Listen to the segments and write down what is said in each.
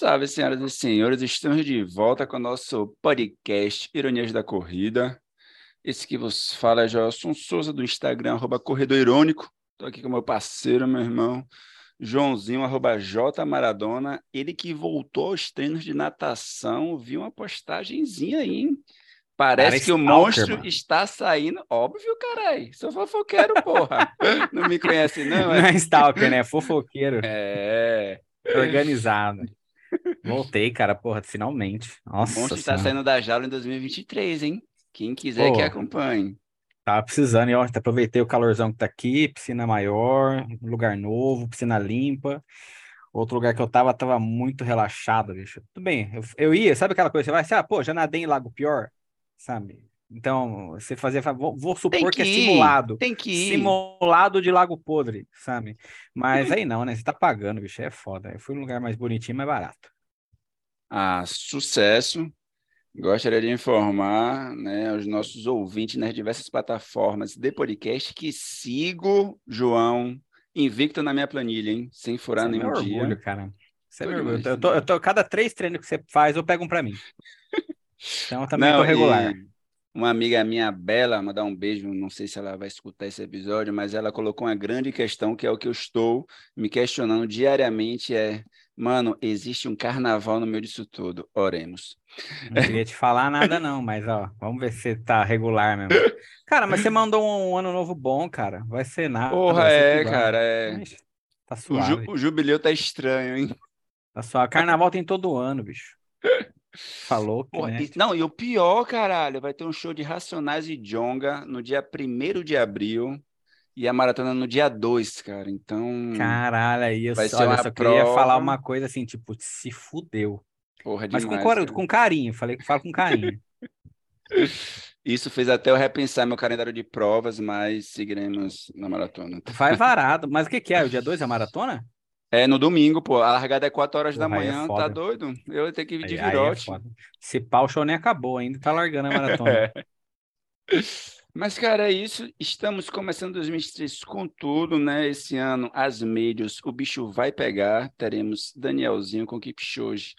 Salve, senhoras e senhores, estamos de volta com o nosso podcast Ironias da Corrida. Esse que vos fala é Joelson Souza, do Instagram, arroba Corredor Irônico. Estou aqui com meu parceiro, meu irmão, Joãozinho, arroba J Maradona. Ele que voltou aos treinos de natação, viu uma postagenzinha aí, hein? Parece Cara, que o monstro mano. está saindo. Óbvio, caralho. Sou fofoqueiro, porra. não me conhece, não? Não é stalker, né? Fofoqueiro. É. Organizado. Voltei, cara, porra, finalmente. Nossa. O monstro está saindo da jaula em 2023, hein? Quem quiser Pô, que acompanhe. Tava precisando, e ó, aproveitei o calorzão que tá aqui, piscina maior, lugar novo, piscina limpa. Outro lugar que eu tava, tava muito relaxado, bicho. Tudo bem, eu, eu ia, sabe aquela coisa, você vai assim, ah, pô, já nadei em Lago Pior, sabe? Então, você fazia, vou, vou supor que, que, é simulado. Tem que ir. Simulado de Lago Podre, sabe? Mas aí não, né? Você tá pagando, bicho, é foda. Eu fui num lugar mais bonitinho, mais barato. Ah, sucesso. Gostaria de informar né, aos nossos ouvintes nas diversas plataformas de podcast que sigo João invicto na minha planilha, hein? Sem furar Você nenhum é dia. orgulho, cara. Você é orgulho. Eu tô, eu tô, cada três treinos que você faz, eu pego um para mim. Então também não, tô regular. Uma amiga minha, Bela, mandar um beijo, não sei se ela vai escutar esse episódio, mas ela colocou uma grande questão que é o que eu estou me questionando diariamente, é Mano, existe um carnaval no meio disso tudo. Oremos. Não queria te falar nada, não, mas ó, vamos ver se tá regular mesmo. Cara, mas você mandou um, ano novo bom, cara. Vai ser nada. Porra, é, cara. É... tá suave. O, ju o, jubileu tá estranho, hein? Tá suave. Carnaval tem todo ano, bicho. Falou que, Porra, né? e, Não, e o pior, caralho, vai ter um show de Racionais e Jonga no dia 1 de abril e a maratona no dia 2, cara. Então. Caralho, aí eu, vai só, olha, só prova... queria falar uma coisa assim, tipo, se fudeu. Porra, Mas demais, com, com carinho, falei que fala com carinho. Isso fez até eu repensar meu calendário de provas, mas seguiremos na maratona. Vai varado. Mas o que, que é? O dia 2 é a maratona? É no domingo, pô. A largada é 4 horas Porra, da é manhã, é tá doido? Eu ter que vir de aí, virote. Aí é Se pau, o show nem acabou ainda, tá largando a maratona. É. Mas, cara, é isso. Estamos começando 2023 com tudo, né? Esse ano, as médias, o bicho vai pegar. Teremos Danielzinho com Kipchoge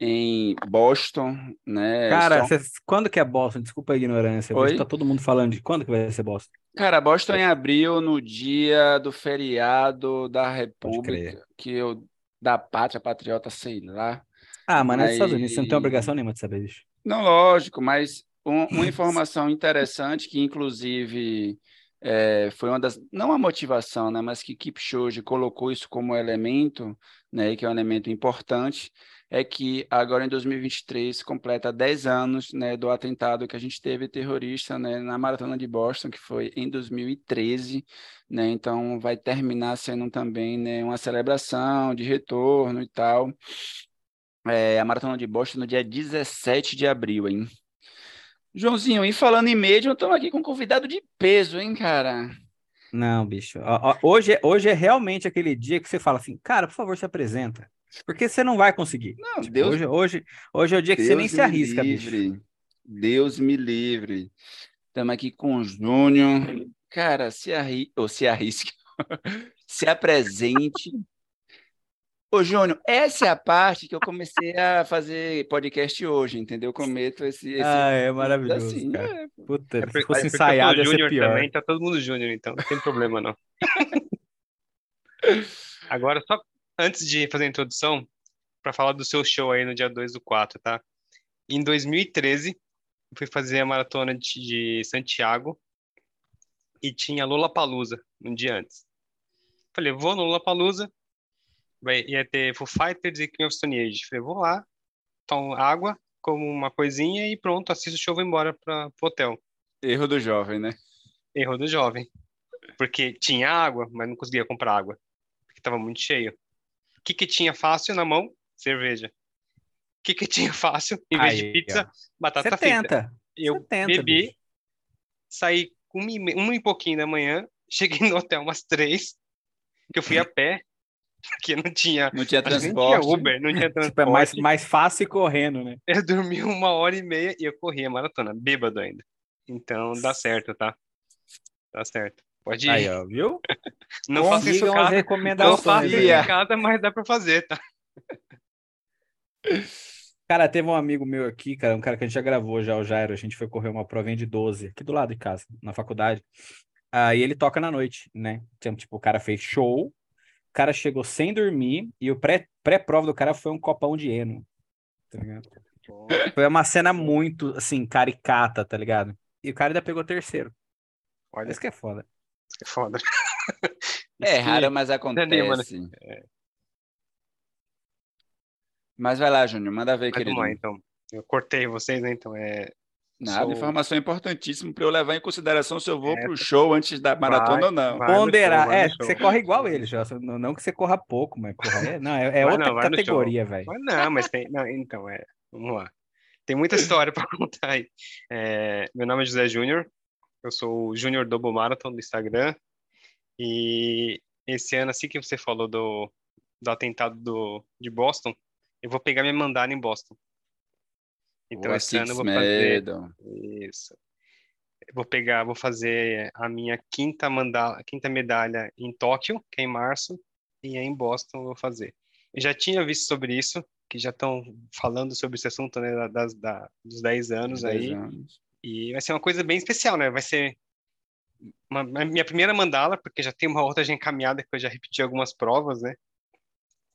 em Boston, né? Cara, Só... quando que é Boston? Desculpa a ignorância. Oi? Tá todo mundo falando de quando que vai ser Boston. Cara, Boston em abril, no dia do feriado da República, que eu da pátria patriota, sei lá. Ah, mas nos Estados Unidos você não tem obrigação nenhuma de saber isso. Não, lógico, mas um, uma informação interessante que, inclusive, é, foi uma das, não a motivação, né, mas que Kipchoge colocou isso como elemento, né, que é um elemento importante, é que agora em 2023 completa 10 anos né, do atentado que a gente teve terrorista né, na Maratona de Boston, que foi em 2013, né, então vai terminar sendo também né, uma celebração de retorno e tal. É, a Maratona de Boston no dia 17 de abril, hein? Joãozinho, e falando em médio, estamos aqui com um convidado de peso, hein, cara? Não, bicho. Hoje, hoje é realmente aquele dia que você fala assim, cara, por favor, se apresenta. Porque você não vai conseguir. Não, tipo, Deus... hoje, hoje, hoje é o dia que Deus você nem se arrisca, livre. bicho. Deus me livre. Estamos aqui com o Júnior. Cara, se, arri... ou se arrisque, se apresente Ô, Júnior, essa é a parte que eu comecei a fazer podcast hoje, entendeu? Eu cometo esse. esse... Ah, é maravilhoso. Assim, cara. É... Puta, é, se fosse é ensaiado, ia ser pior. Também, tá todo mundo Júnior, então não tem problema, não. Agora, só antes de fazer a introdução, para falar do seu show aí no dia 2 do 4, tá? Em 2013, eu fui fazer a maratona de, de Santiago e tinha Lola Palusa um dia antes. Falei, vou no Lola Palusa vai, ia ter Foo Fighters e King of Stone Age. Falei, vou lá, tomo água, como uma coisinha e pronto, assisto o show e vou embora para o hotel. Erro do jovem, né? Erro do jovem. Porque tinha água, mas não conseguia comprar água. Porque estava muito cheio. O que, que tinha fácil na mão? Cerveja. O que, que tinha fácil? Em vez Aí, de pizza, ó. batata 70. frita. Eu 70, bebi, bicho. saí uma e, uma e pouquinho da manhã, cheguei no hotel umas três, que eu fui a pé, porque não tinha, não tinha transporte. Não tinha Uber, não tinha transporte. Tipo, é mais, mais fácil correndo, né? Eu dormi uma hora e meia e eu corri a maratona, bêbado ainda. Então dá certo, tá? Dá certo. Pode ir. Aí, ó, viu? não faço isso casa. Não faço isso em casa, mas dá pra fazer, tá? Cara, teve um amigo meu aqui, cara, um cara que a gente já gravou já, o Jairo, a gente foi correr uma provinha de 12, aqui do lado de casa, na faculdade. Aí ele toca na noite, né? Então, tipo, o cara fez show, cara chegou sem dormir e o pré- pré-prova do cara foi um copão de Eno, tá ligado? Foi uma cena muito, assim, caricata, tá ligado? E o cara ainda pegou terceiro. Olha, Isso que é foda. isso que é foda. É raro, mas anima, né? acontece. Mas vai lá, Júnior, manda ver, Mas querido. vamos lá, então. Eu cortei vocês, né? Então, é... Nada, Sou- informação importantíssima para eu levar em consideração se eu vou É, pro show antes da maratona vai, ou não. Ponderar. show, É, show. você corre igual ele, já. Não, não que você corra pouco, mas corra. É, não, é, é outra não, categoria, velho. Mas não, mas tem... Não, então, é... Vamos lá. Tem muita história para contar aí. É, Meu nome é José Júnior. Eu sou o Júnior Double Marathon do Instagram. E esse ano, assim que você falou do, do atentado do, de Boston, eu vou pegar minha mandala em Boston. Então, Boa, esse ano eu vou fazer... Isso. Vou pegar, vou fazer a minha quinta mandala, quinta medalha em Tóquio, que é em março, e em Boston eu vou fazer. Eu já tinha visto sobre isso, que já estão falando sobre esse assunto, né, da- das, da, dos 10 anos Dez aí, anos. e vai ser uma coisa bem especial, né? Vai ser uma, a minha primeira mandala, porque já tem uma outra já encaminhada, que eu já repeti algumas provas, né?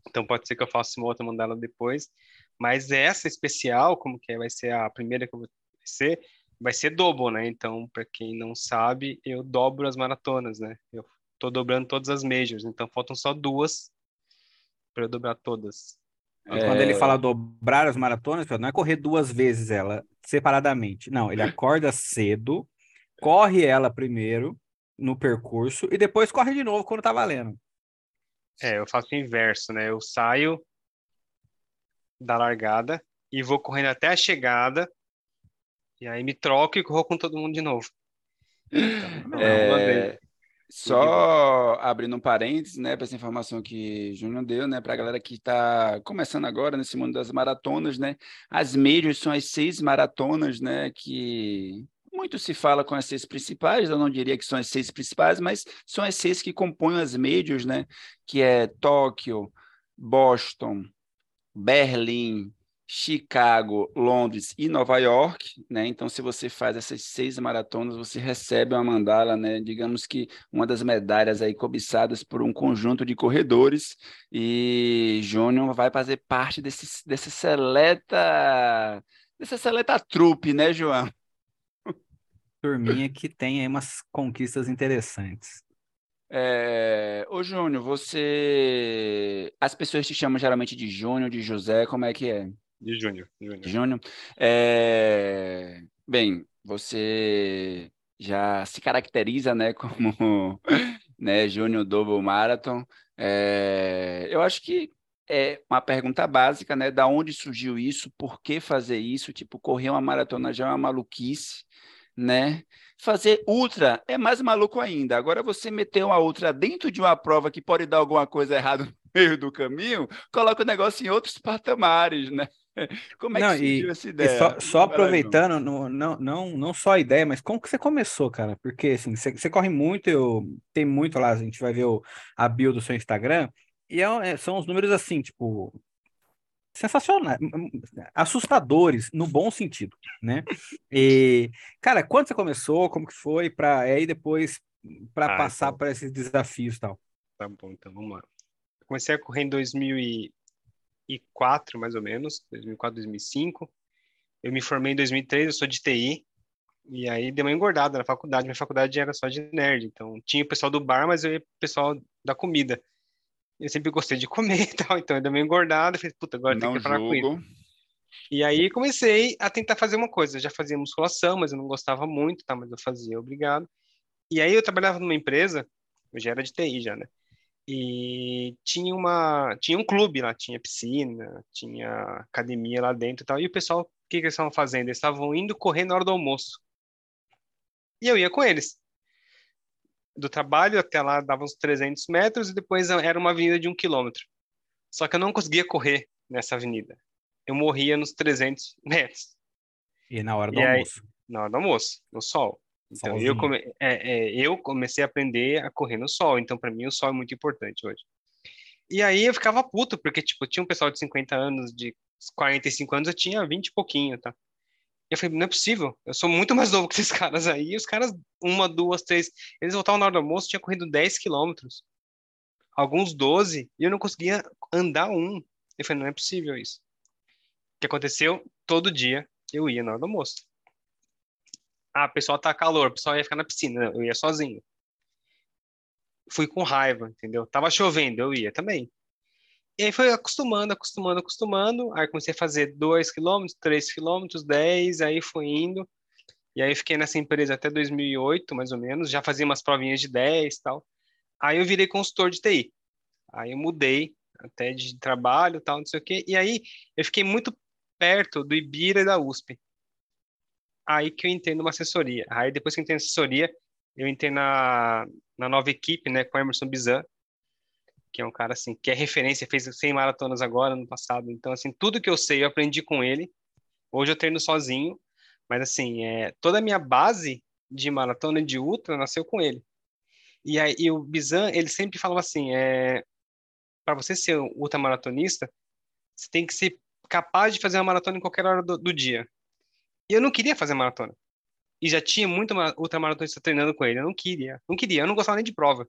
Então pode ser que eu faça uma outra mandala depois. Mas essa especial, como que é, vai ser a primeira que eu vou ser, vai ser dobro, né? Então, para quem não sabe, eu dobro as maratonas, né? Eu tô dobrando todas as majors, então faltam só duas para eu dobrar todas. Quando ele É, fala dobrar as maratonas, não é correr duas vezes ela separadamente. Não, ele acorda cedo, corre ela primeiro no percurso e depois corre de novo quando tá valendo. É, eu faço o inverso, né? Eu saio da largada e vou correndo até a chegada, e aí me troco e corro com todo mundo de novo. Então, É. Só abrindo um parênteses, né, para essa informação que o Júnior deu, né, para a galera que está começando agora nesse mundo das maratonas, né, as majors são as seis maratonas, né, que muito se fala com as seis principais, eu não diria que são as seis principais, mas são as seis que compõem as majors, né, que é Tóquio, Boston, Berlim, Chicago, Londres e Nova York, né? Então, se você faz essas seis maratonas, você recebe uma mandala, né? Digamos que uma das medalhas aí cobiçadas por um conjunto de corredores. E Júnior vai fazer parte desse, desse seleta, dessa seleta trupe, né, João? Turminha que tem aí umas conquistas interessantes. É... Ô, Júnior, você. As pessoas te chamam geralmente de Júnior, de José, como é que é? De Júnior, Júnior. Júnior. É, Bem, você já se caracteriza, né, como né, Júnior Double Marathon. É, Eu acho que é uma pergunta básica, né? Da onde surgiu isso? Por que fazer isso? Tipo, correr uma maratona já é uma maluquice, né? Fazer ultra é mais maluco ainda. Agora você meter uma ultra dentro de uma prova que pode dar alguma coisa errada no meio do caminho, coloca o negócio em outros patamares, né? Como é que Não, surgiu e, essa ideia? só, só aproveitando, não, não, não, não só a ideia, mas como que você começou, cara? Porque assim, você, você corre muito, eu, tem muito lá, a gente vai ver o, a bio do seu Instagram, e é- é- são os números assim, tipo, sensacionais, assustadores, no bom sentido, né? E, cara, quando você começou, como que foi, para aí depois, para Ah, passar então. por esses desafios e tal? Tá bom, então vamos lá. Eu comecei a correr em 2004, mais ou menos, 2004, 2005. Eu me formei em 2003, eu sou de TI. E aí dei uma engordada na faculdade. Minha faculdade era só de nerd, então tinha o pessoal do bar, mas eu ia pro pessoal da comida. Eu sempre gostei de comer e tal, então eu dei uma engordada, falei, puta, agora tem que parar com isso. E aí comecei a tentar fazer uma coisa. Eu já fazia musculação, mas eu não gostava muito, tá? Mas eu fazia, obrigado. E aí eu trabalhava numa empresa, eu já era de TI já, né? E tinha uma, tinha um clube lá, tinha piscina, tinha academia lá dentro e tal. E o pessoal, o que que eles estavam fazendo? Eles estavam indo correr na hora do almoço. E eu ia com eles. Do trabalho até lá dava uns 300 metros e depois era uma avenida de um quilômetro. Só que eu não conseguia correr nessa avenida. Eu morria nos 300 metros E na hora do E aí- almoço. na hora do almoço, no sol. Então eu, come, é, é, eu comecei a aprender a correr no sol. Então para mim o sol é muito importante hoje. E aí eu ficava puto, porque, tipo, tinha um pessoal de 50 anos, de 45 anos, eu tinha 20 e pouquinho, tá? E eu falei, não é possível, eu sou muito mais novo que esses caras aí. E os caras, uma, duas, três, eles voltavam na hora do almoço, tinha corrido 10 quilômetros, alguns 12, e eu não conseguia andar um. Eu falei, não é possível isso. O que aconteceu? Todo dia eu ia na hora do almoço. Ah, pessoal tá calor, o pessoal ia ficar na piscina, eu ia sozinho. Fui com raiva, entendeu? Tava chovendo, eu ia também. E aí foi acostumando, acostumando, acostumando. Aí comecei a fazer 2 quilômetros, 3 quilômetros, 10, aí foi indo. E aí fiquei nessa empresa até 2008, mais ou menos. Já fazia umas provinhas de 10 e tal. Aí eu virei consultor de TI. Aí eu mudei até de trabalho tal, não sei o quê. E aí eu fiquei muito perto do Ibira e da USP. Aí que eu entrei numa assessoria. Aí depois que eu entrei na assessoria, eu entrei na, na nova equipe, né, com Emerson Bizan, que é um cara assim, que é referência, fez 100 maratonas agora no passado. Então assim, tudo que eu sei eu aprendi com ele. Hoje eu treino sozinho, mas assim, é, toda a minha base de maratona de ultra nasceu com ele. E aí e o Bizan, ele sempre falava assim, é para você ser um ultramaratonista, você tem que ser capaz de fazer uma maratona em qualquer hora do, do dia. E eu não queria fazer maratona. E já tinha muito ultramaratonista treinando com ele. Eu não queria. Não queria. Eu não gostava nem de prova.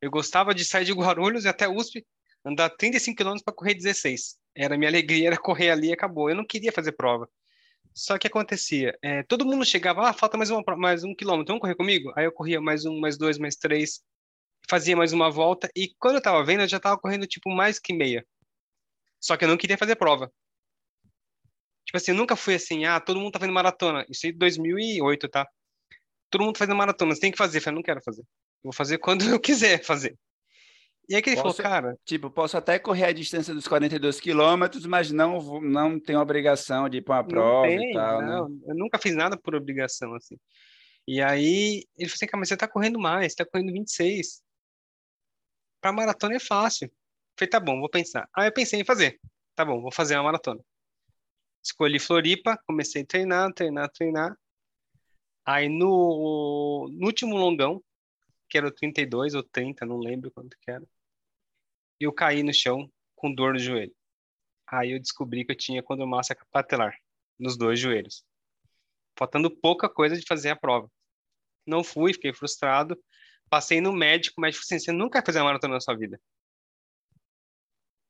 Eu gostava de sair de Guarulhos e até USP, andar 35 quilômetros para correr 16. Era minha alegria, era correr ali e acabou. Eu não queria fazer prova. Só que acontecia, é, todo mundo chegava, ah, falta mais, uma, mais um quilômetro, vamos correr comigo? Aí eu corria mais um, mais dois, mais três, fazia mais uma volta, e quando eu tava vendo, eu já tava correndo tipo mais que meia. Só que eu não queria fazer prova. Tipo assim, eu nunca fui assim, ah, todo mundo tá fazendo maratona. Isso em 2008, tá? Todo mundo tá fazendo maratona, você tem que fazer. Eu falei, não quero fazer. Vou fazer quando eu quiser fazer. E aí que ele posso, falou, cara. Tipo, posso até correr a distância dos 42 quilômetros, mas não, não tenho obrigação de ir para uma prova tem, e tal. Né? Não, né? eu nunca fiz nada por obrigação, assim. E aí ele falou assim, cara, mas você tá correndo mais, você tá correndo 26. Pra maratona é fácil. Eu falei, tá bom, vou pensar. Aí eu pensei em fazer. Tá bom, vou fazer uma maratona. Escolhi Floripa, comecei a treinar, treinar, treinar. Aí no, no último longão, que era o 32 ou 30, não lembro quanto que era, eu caí no chão com dor no joelho. Aí eu descobri que eu tinha condromácia patelar nos dois joelhos. Faltando pouca coisa de fazer a prova. Não fui, fiquei frustrado. Passei no médico, o médico falou assim, você nunca vai fazer uma maratona na sua vida.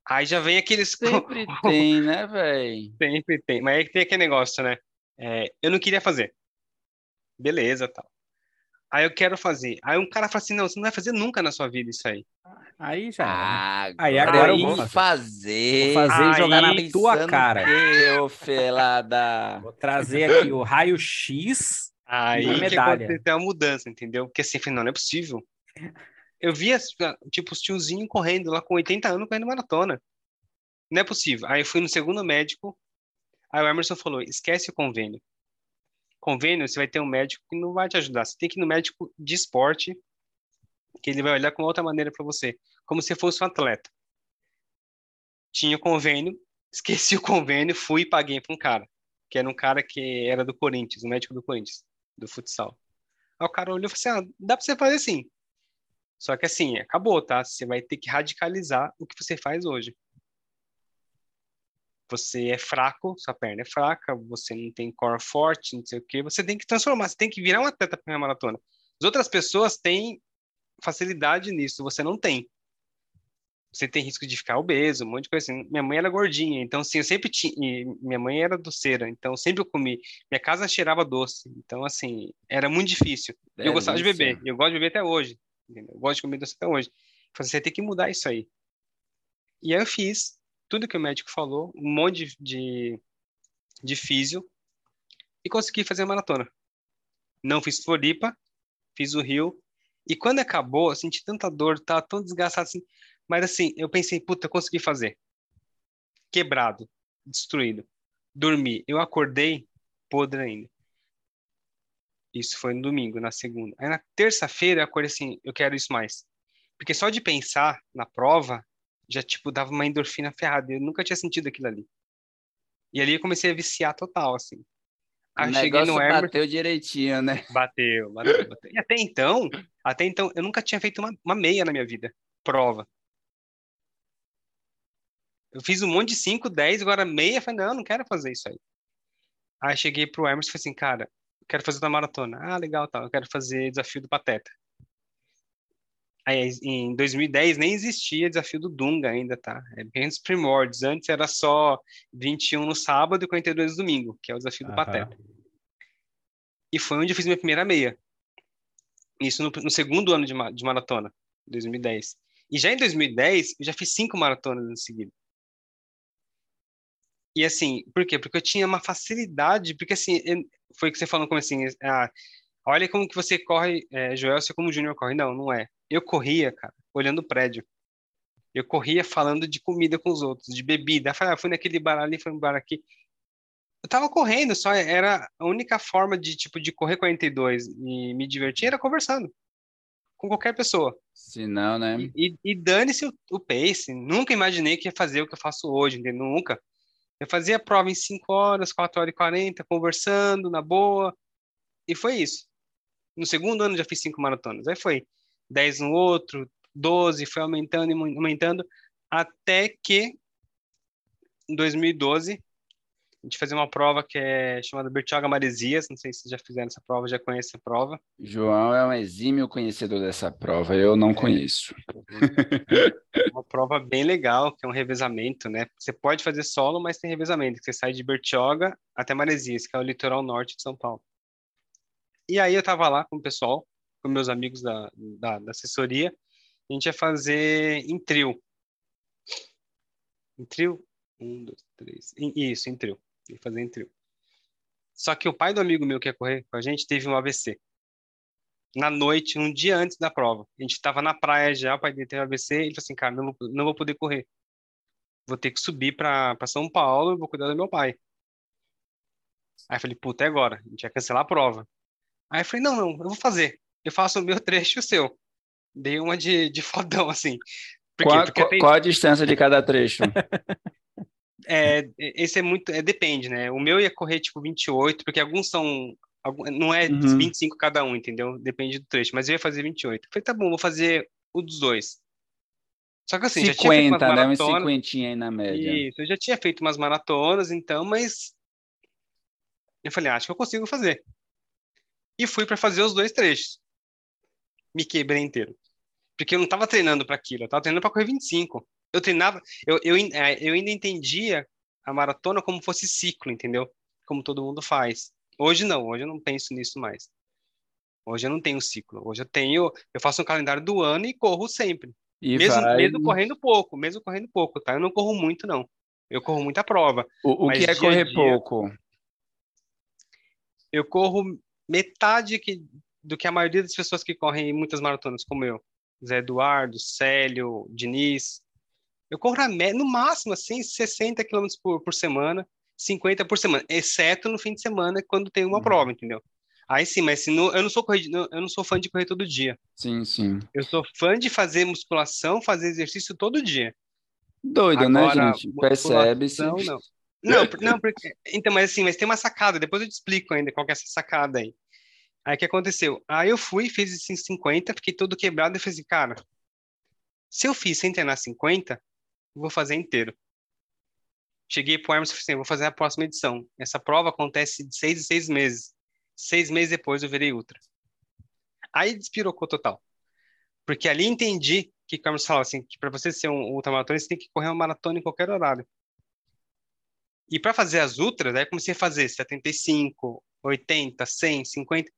Aí já vem aqueles. Sempre tem, né, velho? Sempre tem. Mas aí tem aquele negócio, né? É, eu não queria fazer. Beleza, tal. Aí eu quero fazer. Aí um cara fala assim: não, você não vai fazer nunca na sua vida isso aí. Aí já. Ah, aí agora aí eu vou fazer. Vou fazer e jogar na tua cara. Que, felada. Vou trazer aqui o raio-x. Aí a medalha. que uma mudança, entendeu? Porque assim, não, não é possível. Eu via, tipo, os tiozinhos correndo lá com 80 anos correndo maratona. Não é possível. Aí eu fui no segundo médico. Aí o Emerson falou: esquece o convênio. Convênio, você vai ter um médico que não vai te ajudar. Você tem que ir no médico de esporte, que ele vai olhar com outra maneira para você, como se fosse um atleta. Tinha convênio, esqueci o convênio, fui e paguei para um cara, que era um cara que era do Corinthians, um médico do Corinthians, do futsal. Aí o cara olhou e falou assim: ah, dá para você fazer assim. Só que assim, acabou, tá? Você vai ter que radicalizar o que você faz hoje. Você é fraco, sua perna é fraca, você não tem core forte, não sei o quê. Você tem que transformar, você tem que virar um atleta para a maratona. As outras pessoas têm facilidade nisso, você não tem. Você tem risco de ficar obeso, um monte de coisa assim. Minha mãe era gordinha, então assim, eu sempre tinha. Minha mãe era doceira, então sempre eu comi. Minha casa cheirava doce, então assim, era muito difícil. eu gostava de beber, eu gosto de beber até hoje. Eu gosto de comer doce até hoje. Falei, você tem que mudar isso aí. E aí eu fiz tudo que o médico falou, um monte de, de, de físio, e consegui fazer a maratona. Não fiz Floripa, fiz o Rio, e quando acabou, eu senti tanta dor, tava tão desgastado assim, mas assim, eu pensei, puta, consegui fazer. Quebrado, destruído. Dormi. Eu acordei podre ainda. Isso foi no domingo, na segunda. Aí na terça-feira eu acordei assim, eu quero isso mais. Porque só de pensar na prova, já, tipo, dava uma endorfina ferrada. Eu nunca tinha sentido aquilo ali. E ali eu comecei a viciar total, assim. Aí o cheguei no Emerson, bateu direitinho, né? Bateu, bateu, bateu. E até então, até então, eu nunca tinha feito uma, uma meia na minha vida, prova. Eu fiz um monte de 5, 10, agora meia. Falei, não, não quero fazer isso aí. Aí cheguei pro Emerson e falei assim, cara, eu quero fazer uma maratona. Ah, legal, tá. Eu quero fazer desafio do Pateta. Aí, em 2010 nem existia desafio do Dunga ainda, tá? É bem os primórdios. Antes era só 21 no sábado e 42 no domingo, que é o desafio do Aham. Pateta. E foi onde eu fiz minha primeira meia. Isso no, no segundo ano de, ma- de maratona, 2010. E já em 2010, eu já fiz cinco maratonas em seguida. E assim, por quê? Porque eu tinha uma facilidade, porque assim, foi o que você falou como assim, ah, olha como que você corre, é, Joel, você como o Júnior corre. Não, não é. Eu corria, cara, olhando o prédio. Eu corria falando de comida com os outros, de bebida. Eu falei, ah, fui naquele bar ali, fui no bar aqui. Eu tava correndo, só era a única forma de, tipo, de correr 42 e me divertir era conversando com qualquer pessoa. Se não, né? E, e- e dane-se o, o pace. Nunca imaginei que ia fazer o que eu faço hoje, entendeu? Nunca. Eu fazia a prova em 5 horas, 4 horas e 40, conversando, na boa. E foi isso. No segundo ano já fiz cinco maratonas. Aí foi 10 no outro, 12, foi aumentando e aumentando, até que em 2012 a gente fazia uma prova que é chamada Bertioga Maresias. Não sei se vocês já fizeram essa prova, já conhecem a prova. João é um exímio conhecedor dessa prova, eu não conheço. uma prova bem legal, que é um revezamento, né? Você pode fazer solo, mas tem revezamento, que você sai de Bertioga até Maresias, que é o litoral norte de São Paulo. E aí eu tava lá com o pessoal, com meus amigos da, da, da assessoria, a gente ia fazer em trio. Em trio? Um, dois, três. Isso, em trio. Ia fazer em trio. Só que o pai do amigo meu que ia correr com a gente teve um AVC. Na noite, um dia antes da prova. A gente estava na praia já, o pai dele teve um AVC, ele falou assim, cara, não não vou poder correr. Vou ter que subir para São Paulo e vou cuidar do meu pai. Aí eu falei, puta, é agora. A gente ia cancelar a prova. Aí eu falei, não, não, eu vou fazer. Eu faço o meu trecho e o seu. Dei uma de, de fodão, assim. Por? Qual, qual- tem- qual a distância de cada trecho? é, esse é muito, é, depende, né? O meu ia correr tipo 28, porque alguns são, não é Uhum. 25 cada um, entendeu? Depende do trecho, mas eu ia fazer 28. Eu falei, tá bom, vou fazer o dos dois. Só que assim, já tinha feito umas 50, né? Uns maratonas, 50 aí na média. isso, eu já tinha feito umas maratonas, então, mas eu falei, ah, acho que eu consigo fazer. E fui para fazer os dois trechos. Me quebrei inteiro. Porque eu não estava treinando para aquilo, eu estava treinando para correr 25. Eu treinava, eu, eu, eh, eu ainda entendia a maratona como fosse ciclo, entendeu? Como todo mundo faz. Hoje não, hoje eu não penso nisso mais. Hoje eu não tenho ciclo. Hoje eu tenho, eu faço um calendário do ano e corro sempre. E Mesmo, vai... mesmo correndo pouco, mesmo correndo pouco, tá? Eu não corro muito, não. Eu corro muita prova. O, o que é correr dia- pouco? Eu corro metade que, do que a maioria das pessoas que correm muitas maratonas, como eu. Zé Eduardo, Célio, Diniz. Eu corro no máximo, assim, 60 km por, por semana, 50 por semana, exceto no fim de semana, quando tem uma Uhum. prova, entendeu? Aí sim, mas se não, eu, não sou correr, eu não sou fã de correr todo dia. Sim, sim. Eu sou fã de fazer musculação, fazer exercício todo dia. Doido, né, Agora, gente? Percebe-se. Não, não. Não, não, porque. Então, mas assim, mas tem uma sacada, depois eu te explico ainda qual que é essa sacada aí. Aí o que aconteceu? Aí eu fui, fiz esses 50, fiquei todo quebrado e falei assim, cara, se eu fiz sem treinar 50, eu vou fazer inteiro. Cheguei pro Hermes e falei assim, vou fazer a próxima edição. Essa prova acontece de seis em seis meses. Seis meses depois eu virei ultra. Aí despirocou total. Porque ali entendi que o Hermes falava assim, que para você ser um ultramaratona, você tem que correr uma maratona em qualquer horário. E para fazer as ultras, aí comecei a fazer 75, 80, 100, 50.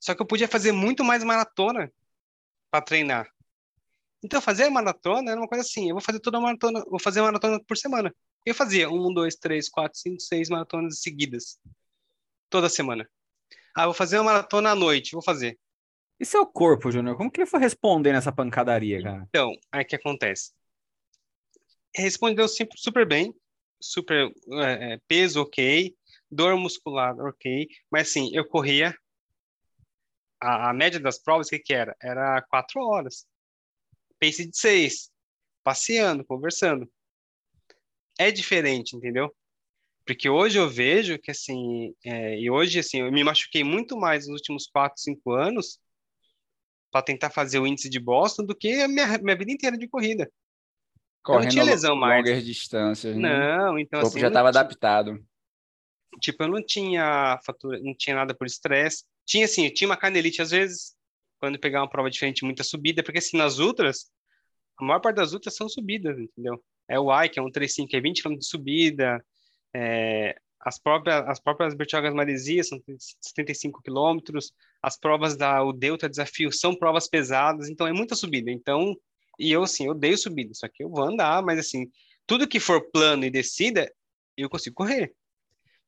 Só que eu podia fazer muito mais maratona para treinar. Então, fazer maratona era uma coisa assim: eu vou fazer toda a maratona, vou fazer uma maratona por semana. Eu fazia um, dois, três, quatro, cinco, seis maratonas seguidas. Toda semana. Ah, vou fazer uma maratona à noite, vou fazer. E seu corpo, Júnior? Como que ele foi responder nessa pancadaria, cara? Então, aí que acontece? Respondeu sempre super bem, super é, é, peso ok, dor muscular ok, mas assim, eu corria a, a média das provas, o que que era? Era quatro horas. Pace de seis, passeando, conversando. É diferente, entendeu? Porque hoje eu vejo que, assim, é, e hoje, assim, eu me machuquei muito mais nos últimos quatro, cinco anos para tentar fazer o índice de Boston do que a minha, minha vida inteira de corrida. Correndo eu não tinha lesão mais. longas distâncias. Né? Não, então o corpo assim. já estava adaptado. Tipo, eu não tinha fatura, não tinha nada por estresse. Tinha assim, tinha uma canelite às vezes, quando pegar uma prova diferente, muita subida, porque assim, nas ultras, a maior parte das ultras são subidas, entendeu? É o I, que é um 35, que é 20 km de subida, é, as próprias, as próprias Bertiogas Maresias são 75 quilômetros, as provas da o Delta Desafio são provas pesadas, então é muita subida. Então, e eu, assim, eu odeio subida, só que eu vou andar, mas assim, tudo que for plano e descida, eu consigo correr.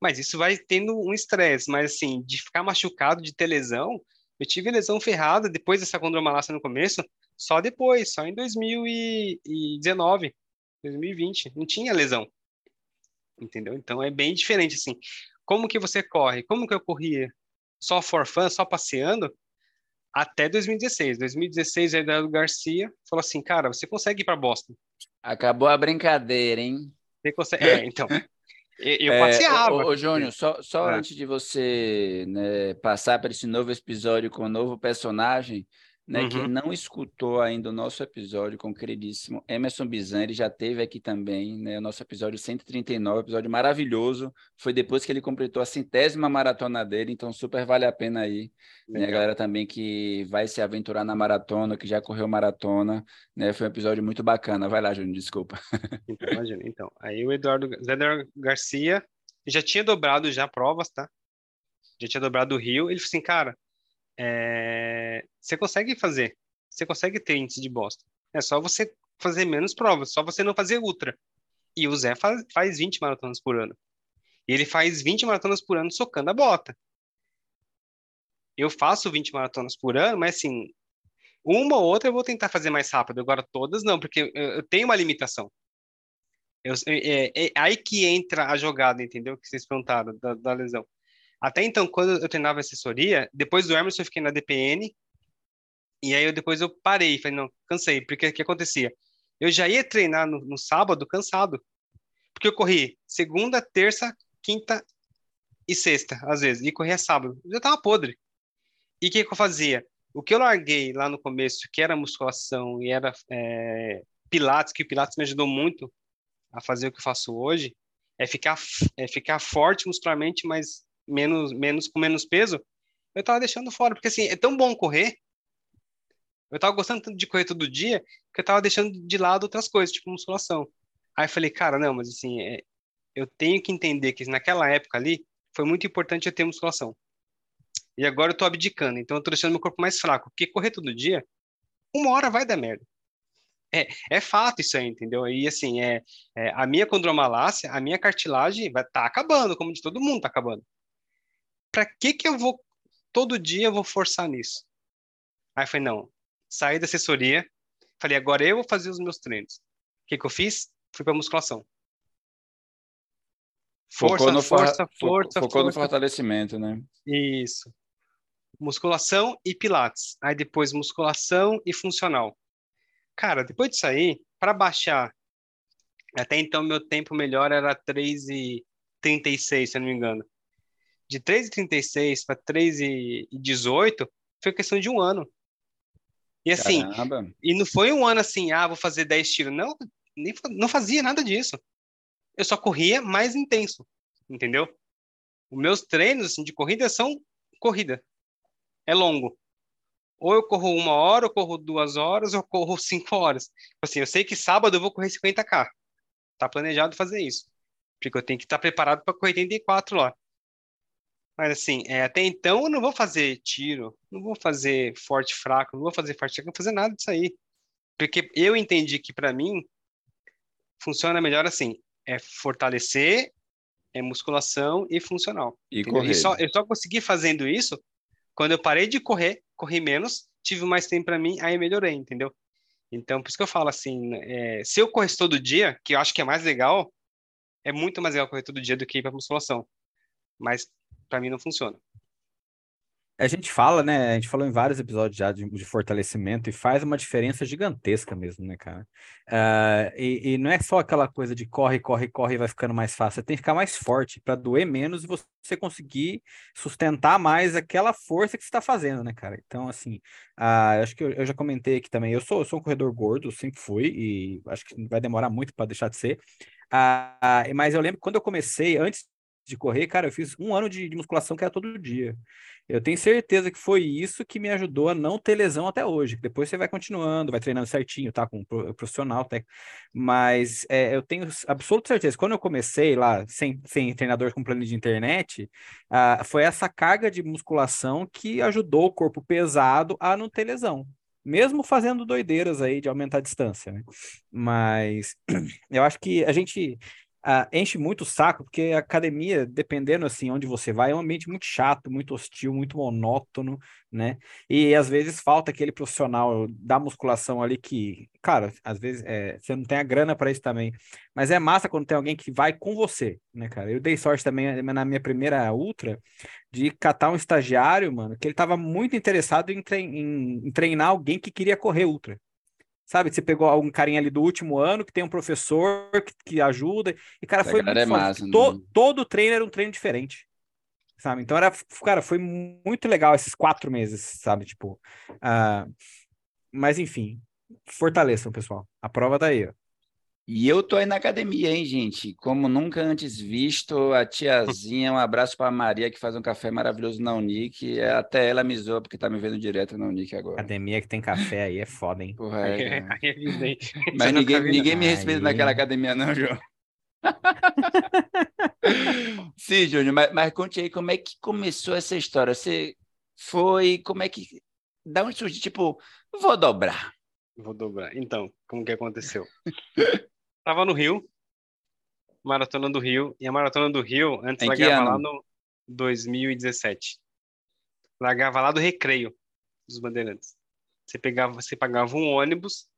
Mas isso vai tendo um estresse, mas assim, de ficar machucado, de ter lesão, eu tive lesão ferrada depois dessa condromalácia no começo, só depois, só em 2019, 2020, não tinha lesão. Entendeu? Então é bem diferente assim. Como que você corre? Como que eu corria? Só for fun, só passeando? Até 2016. 2016, a Eduardo Garcia falou assim, cara, você consegue ir para Boston. Acabou a brincadeira, hein? Você consegue... É, então... Eu passeava. É, ô, ô, Júnior, só, só é. antes de você né, passar para esse novo episódio com um novo personagem, né? Uhum. Quem não escutou ainda o nosso episódio com o queridíssimo Emerson Bizan, ele já teve aqui também, né? O nosso episódio 139, episódio maravilhoso. Foi depois que ele completou a centésima maratona dele, então super vale a pena aí. Né? A galera também que vai se aventurar na maratona, que já correu maratona, né? Foi um episódio muito bacana. Vai lá, Júnior, desculpa. Então, imagina. Então, aí o Eduardo Zé Garcia já tinha dobrado já provas, tá? Já tinha dobrado o Rio. Ele falou assim, cara, é, você consegue fazer. Você consegue ter índice de bosta. É só você fazer menos provas, só você não fazer ultra. E o Zé faz, faz 20 maratonas por ano. E ele faz 20 maratonas por ano socando a bota. Eu faço 20 maratonas por ano, mas assim, uma ou outra eu vou tentar fazer mais rápido. Agora todas não, porque eu, eu tenho uma limitação. Eu, é, é, aí que entra a jogada, entendeu? Que vocês perguntaram da, da lesão. Até então, quando eu treinava assessoria, depois do Emerson eu fiquei na DPN, e aí eu, depois eu parei, falei, não, cansei, porque o que acontecia? Eu já ia treinar no, no sábado cansado, porque eu corri segunda, terça, quinta e sexta, às vezes, e corria sábado, eu já tava podre. E o que, que eu fazia? O que eu larguei lá no começo, que era musculação e era é, pilates, que o pilates me ajudou muito a fazer o que eu faço hoje, é ficar, é ficar forte muscularmente, mas menos, menos com menos peso, eu tava deixando fora, porque assim, é tão bom correr. Eu tava gostando tanto de correr todo dia que eu tava deixando de lado outras coisas, tipo musculação. Aí falei, cara, não, mas assim, é, eu tenho que entender que naquela época ali foi muito importante eu ter musculação. E agora eu tô abdicando, então eu tô deixando meu corpo mais fraco, porque correr todo dia, uma hora vai dar merda. É, é fato isso aí, entendeu? E assim, é, é a minha condromalácia, a minha cartilagem vai tá acabando, como de todo mundo tá acabando para que que eu vou todo dia eu vou forçar nisso? Aí eu falei, não, saí da assessoria, falei, agora eu vou fazer os meus treinos. O que que eu fiz? Fui para musculação. Força, focou no força, força, focou força. no fortalecimento, né? Isso. Musculação e pilates. Aí depois musculação e funcional. Cara, depois disso aí, para baixar, até então meu tempo melhor era 3,36, se eu não me engano de 3,36 para 3,18 foi questão de um ano. E assim, Caramba. e não foi um ano assim, ah, vou fazer 10 tiros. Não, nem, não fazia nada disso. Eu só corria mais intenso, entendeu? Os meus treinos assim, de corrida são corrida. É longo. Ou eu corro uma hora, ou corro duas horas, ou corro cinco horas. Tipo assim, eu sei que sábado eu vou correr 50k. Tá planejado fazer isso. Porque eu tenho que estar preparado para correr 84 lá. Mas assim, é, até então eu não vou fazer tiro, não vou fazer forte fraco, não vou fazer forte fraco, não vou fazer nada disso aí. Porque eu entendi que para mim funciona melhor assim, é fortalecer, é musculação e funcional. E correr. E só, eu só consegui fazendo isso quando eu parei de correr, corri menos, tive mais tempo para mim, aí melhorei, entendeu? Então, por isso que eu falo assim, é, se eu corresse todo dia, que eu acho que é mais legal, é muito mais legal correr todo dia do que ir para musculação. Mas para mim não funciona. A gente fala, né? A gente falou em vários episódios já de, de fortalecimento e faz uma diferença gigantesca mesmo, né, cara? Uh, e, e, não é só aquela coisa de corre, corre, corre e vai ficando mais fácil. Você tem que ficar mais forte para doer menos e você conseguir sustentar mais aquela força que você está fazendo, né, cara? Então, assim, uh, acho que eu, eu, já comentei aqui também. Eu sou, eu sou um corredor gordo, sempre fui, e acho que vai demorar muito para deixar de ser. Uh, mas eu lembro quando eu comecei, antes de correr, cara, eu fiz um ano de, de, musculação que era todo dia. Eu tenho certeza que foi isso que me ajudou a não ter lesão até hoje. Depois você vai continuando, vai treinando certinho, tá? Com um profissional, até. Mas é, eu tenho absoluta certeza. Quando eu comecei lá, sem, sem treinador com plano de internet, foi essa carga de musculação que ajudou o corpo pesado a não ter lesão mesmo fazendo doideiras aí de aumentar a distância, né? Mas eu acho que a gente uh, enche muito o saco, porque a academia, dependendo assim onde você vai, é um ambiente muito chato, muito hostil, muito monótono, né? E às vezes falta aquele profissional da musculação ali que, cara, às vezes é, você não tem a grana para isso também, mas é massa quando tem alguém que vai com você, né, cara? Eu dei sorte também eh, na minha primeira ultra de catar um estagiário, mano, que ele estava muito interessado em, em treinar alguém que queria correr ultra sabe? Você pegou algum carinha ali do último ano que tem um professor que, que ajuda. E, cara, foi muito é massa, to, né? Todo treino era um treino diferente. Sabe? Então era, cara, foi muito legal esses quatro meses, sabe? Tipo, uh, mas enfim, fortaleçam, pessoal. A prova daí, ó. E eu tô aí na academia, hein, gente? Como nunca antes visto, a tiazinha, um abraço para Maria, que faz um café maravilhoso na Unic. É, até ela me zoa, porque tá me vendo direto na Unic agora. Academia que tem café aí é foda, hein? Porra, é, é, Mas ninguém, ninguém me respeita aí. naquela academia, não, João. Sim, Júnior, mas, mas conte aí como é que começou essa história. Você foi, como é que. Da onde surgiu? Tipo, vou dobrar. Vou dobrar. Então, como que aconteceu? Tava no Rio, Maratona do Rio, e a Maratona do Rio, antes em largava lá no 2017. Largava lá do Recreio dos Bandeirantes. Você, pegava, você pagava um ônibus,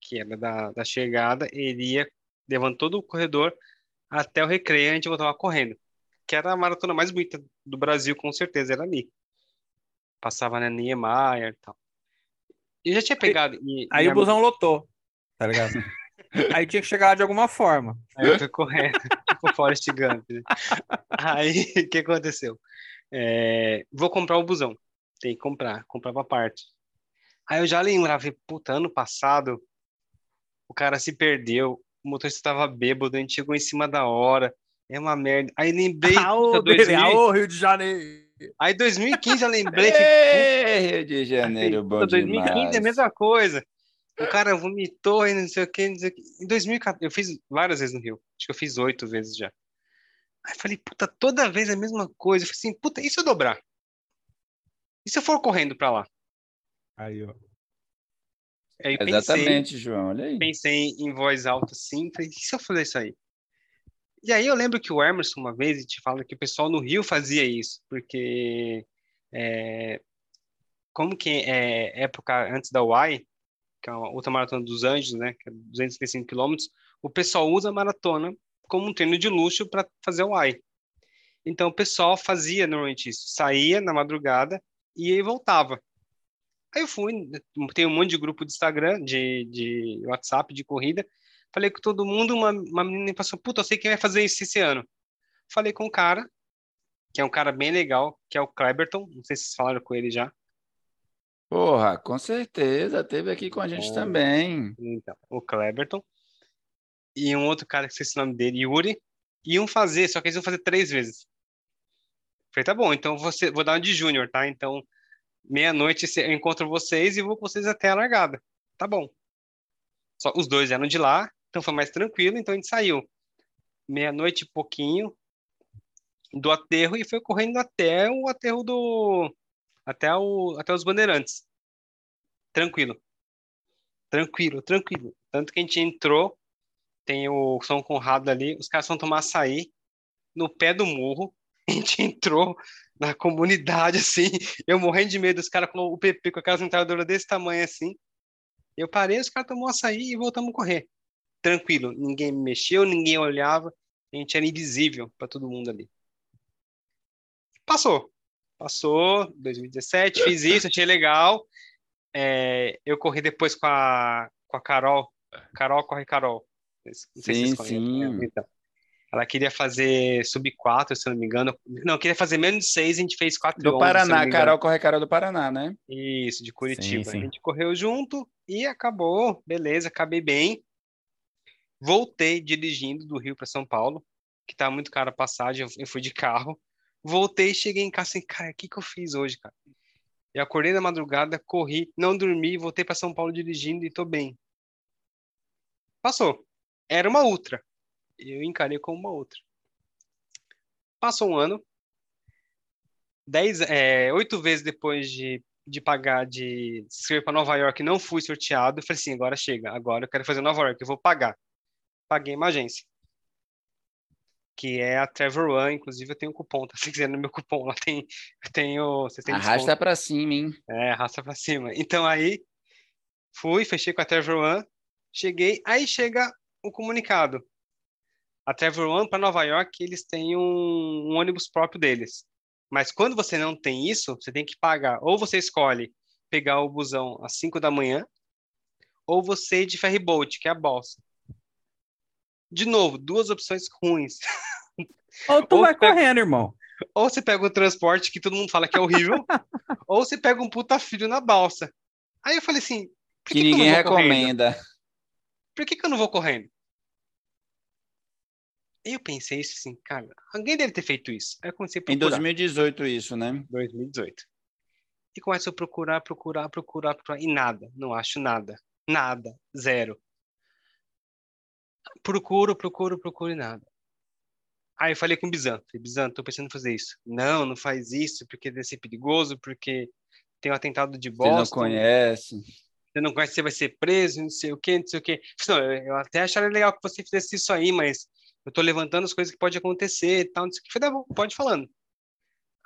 que era da, da chegada, e iria levando todo o corredor até o Recreio, a gente voltava correndo. Que era a maratona mais bonita do Brasil, com certeza, era ali. Passava na Niemeyer e tal. E já tinha pegado. E, aí e o busão lotou, tá ligado? Aí tinha que chegar lá de alguma forma. Aí eu fui correndo, tipo Forrest Gump. Né? Aí, o que aconteceu? É, vou comprar o busão. Tem que comprar, comprava parte. Aí eu já lembrava, puta, ano passado o cara se perdeu, o motorista estava bêbado, a gente chegou em cima da hora, é uma merda. Aí lembrei... Ah, ô, 2000... Rio de Janeiro! Aí 2015 eu lembrei que... Rio de Janeiro, bom 2015 demais. é a mesma coisa o cara vomitou e não sei o que, não sei o que. Em 2014, eu fiz várias vezes no Rio. Acho que eu fiz oito vezes já. Aí eu falei, puta, toda vez a mesma coisa. Eu falei assim, puta, e se eu dobrar? E se eu for correndo pra lá? Aí, ó. Aí Exatamente, pensei, João, olha aí. Pensei em voz alta assim, falei, e se eu fazer isso aí? E aí eu lembro que o Emerson uma vez te fala que o pessoal no Rio fazia isso, porque é, como que é época antes da UAI, que é a outra maratona dos Anjos, né, que é 235 quilômetros, o pessoal usa a maratona como um treino de luxo para fazer o AI. Então o pessoal fazia normalmente isso, saía na madrugada e aí voltava. Aí eu fui, tem um monte de grupo de Instagram, de, de WhatsApp, de corrida, falei com todo mundo, uma, uma menina passou, puta, eu sei quem vai fazer isso esse ano. Falei com um cara, que é um cara bem legal, que é o Kleberton, não sei se vocês falaram com ele já. Porra, com certeza, teve aqui com a gente também. Então, o Cleberton. E um outro cara que sei o nome dele, Yuri. Iam fazer, só que eles iam fazer três vezes. Falei, tá bom, então você, vou dar um de júnior, tá? Então, meia-noite eu encontro vocês e vou com vocês até a largada. Tá bom. Só os dois eram de lá, então foi mais tranquilo, então a gente saiu. Meia-noite e pouquinho do aterro e foi correndo até o aterro do até, o, até os bandeirantes. Tranquilo. Tranquilo, tranquilo. Tanto que a gente entrou, tem o São Conrado ali, os caras vão tomar açaí no pé do morro. A gente entrou na comunidade, assim, eu morrendo de medo, os caras com o PP com aquelas entradas desse tamanho assim. Eu parei, os caras tomou açaí e voltamos a correr. Tranquilo, ninguém me mexeu, ninguém olhava, a gente era invisível para todo mundo ali. Passou. Passou, 2017, fiz isso, achei legal. É, eu corri depois com a, com a Carol. Carol corre Carol. Não sei Sim, se vocês conhecem, sim. né? Então, ela queria fazer sub 4, se não me engano. Não, queria fazer menos de 6, a gente fez 4 Do Paraná, Carol corre Carol do Paraná, né? Isso, de Curitiba. Sim, sim. A gente correu junto e acabou. Beleza, acabei bem. Voltei dirigindo do Rio para São Paulo, que tá muito cara a passagem, eu fui de carro. Voltei, cheguei em casa assim, cara, o que que eu fiz hoje, cara? Eu acordei na madrugada, corri, não dormi, voltei para São Paulo dirigindo e tô bem. Passou. Era uma ultra. Eu encarei como uma outra. Passou um ano. Dez, é, oito vezes depois de, de pagar, de se inscrever para Nova York, não fui sorteado. Falei assim, agora chega. Agora eu quero fazer Nova York, eu vou pagar. Paguei uma agência. Que é a Trevor One. Inclusive, eu tenho um cupom, tá? Se quiser no meu cupom, lá tem, eu tenho... Vocês têm. Arrasta pra cima, hein? É, arrasta pra cima. Então aí fui, fechei com a Trevor One, cheguei, aí chega o comunicado. A Trevor One para Nova York, eles têm um, um ônibus próprio deles. Mas quando você não tem isso, você tem que pagar. Ou você escolhe pegar o busão às 5 da manhã, ou você ir de ferry boat, que é a balsa. De novo, duas opções ruins. Ou tu Ou vai pega- correndo, irmão. Ou você pega o transporte que todo mundo fala que é horrível, ou você pega um puta filho na balsa. Aí eu falei assim, por Que que, que eu não ninguém vou correndo? recomenda. Por que, que eu não vou correndo? Aí eu pensei isso assim, cara, alguém deve ter feito isso. Aí eu comecei a Em procurar. 2018 isso, né? 2018. E começo a procurar, procurar, procurar, procurar, e nada, não acho nada. Nada, zero. Procuro, procuro, procuro e nada. Aí eu falei com o Bizan, falei, Bizan, tô pensando em fazer isso. Não, não faz isso, porque deve ser perigoso, porque tem um atentado de Você não Boston. conhece. você não conhece, você vai ser preso, não sei o quê, não sei o quê. Não, eu eu até acharia legal que você fizesse isso aí, mas eu tô levantando as coisas que pode acontecer e tal, não sei o que. Falei, tá pode falando.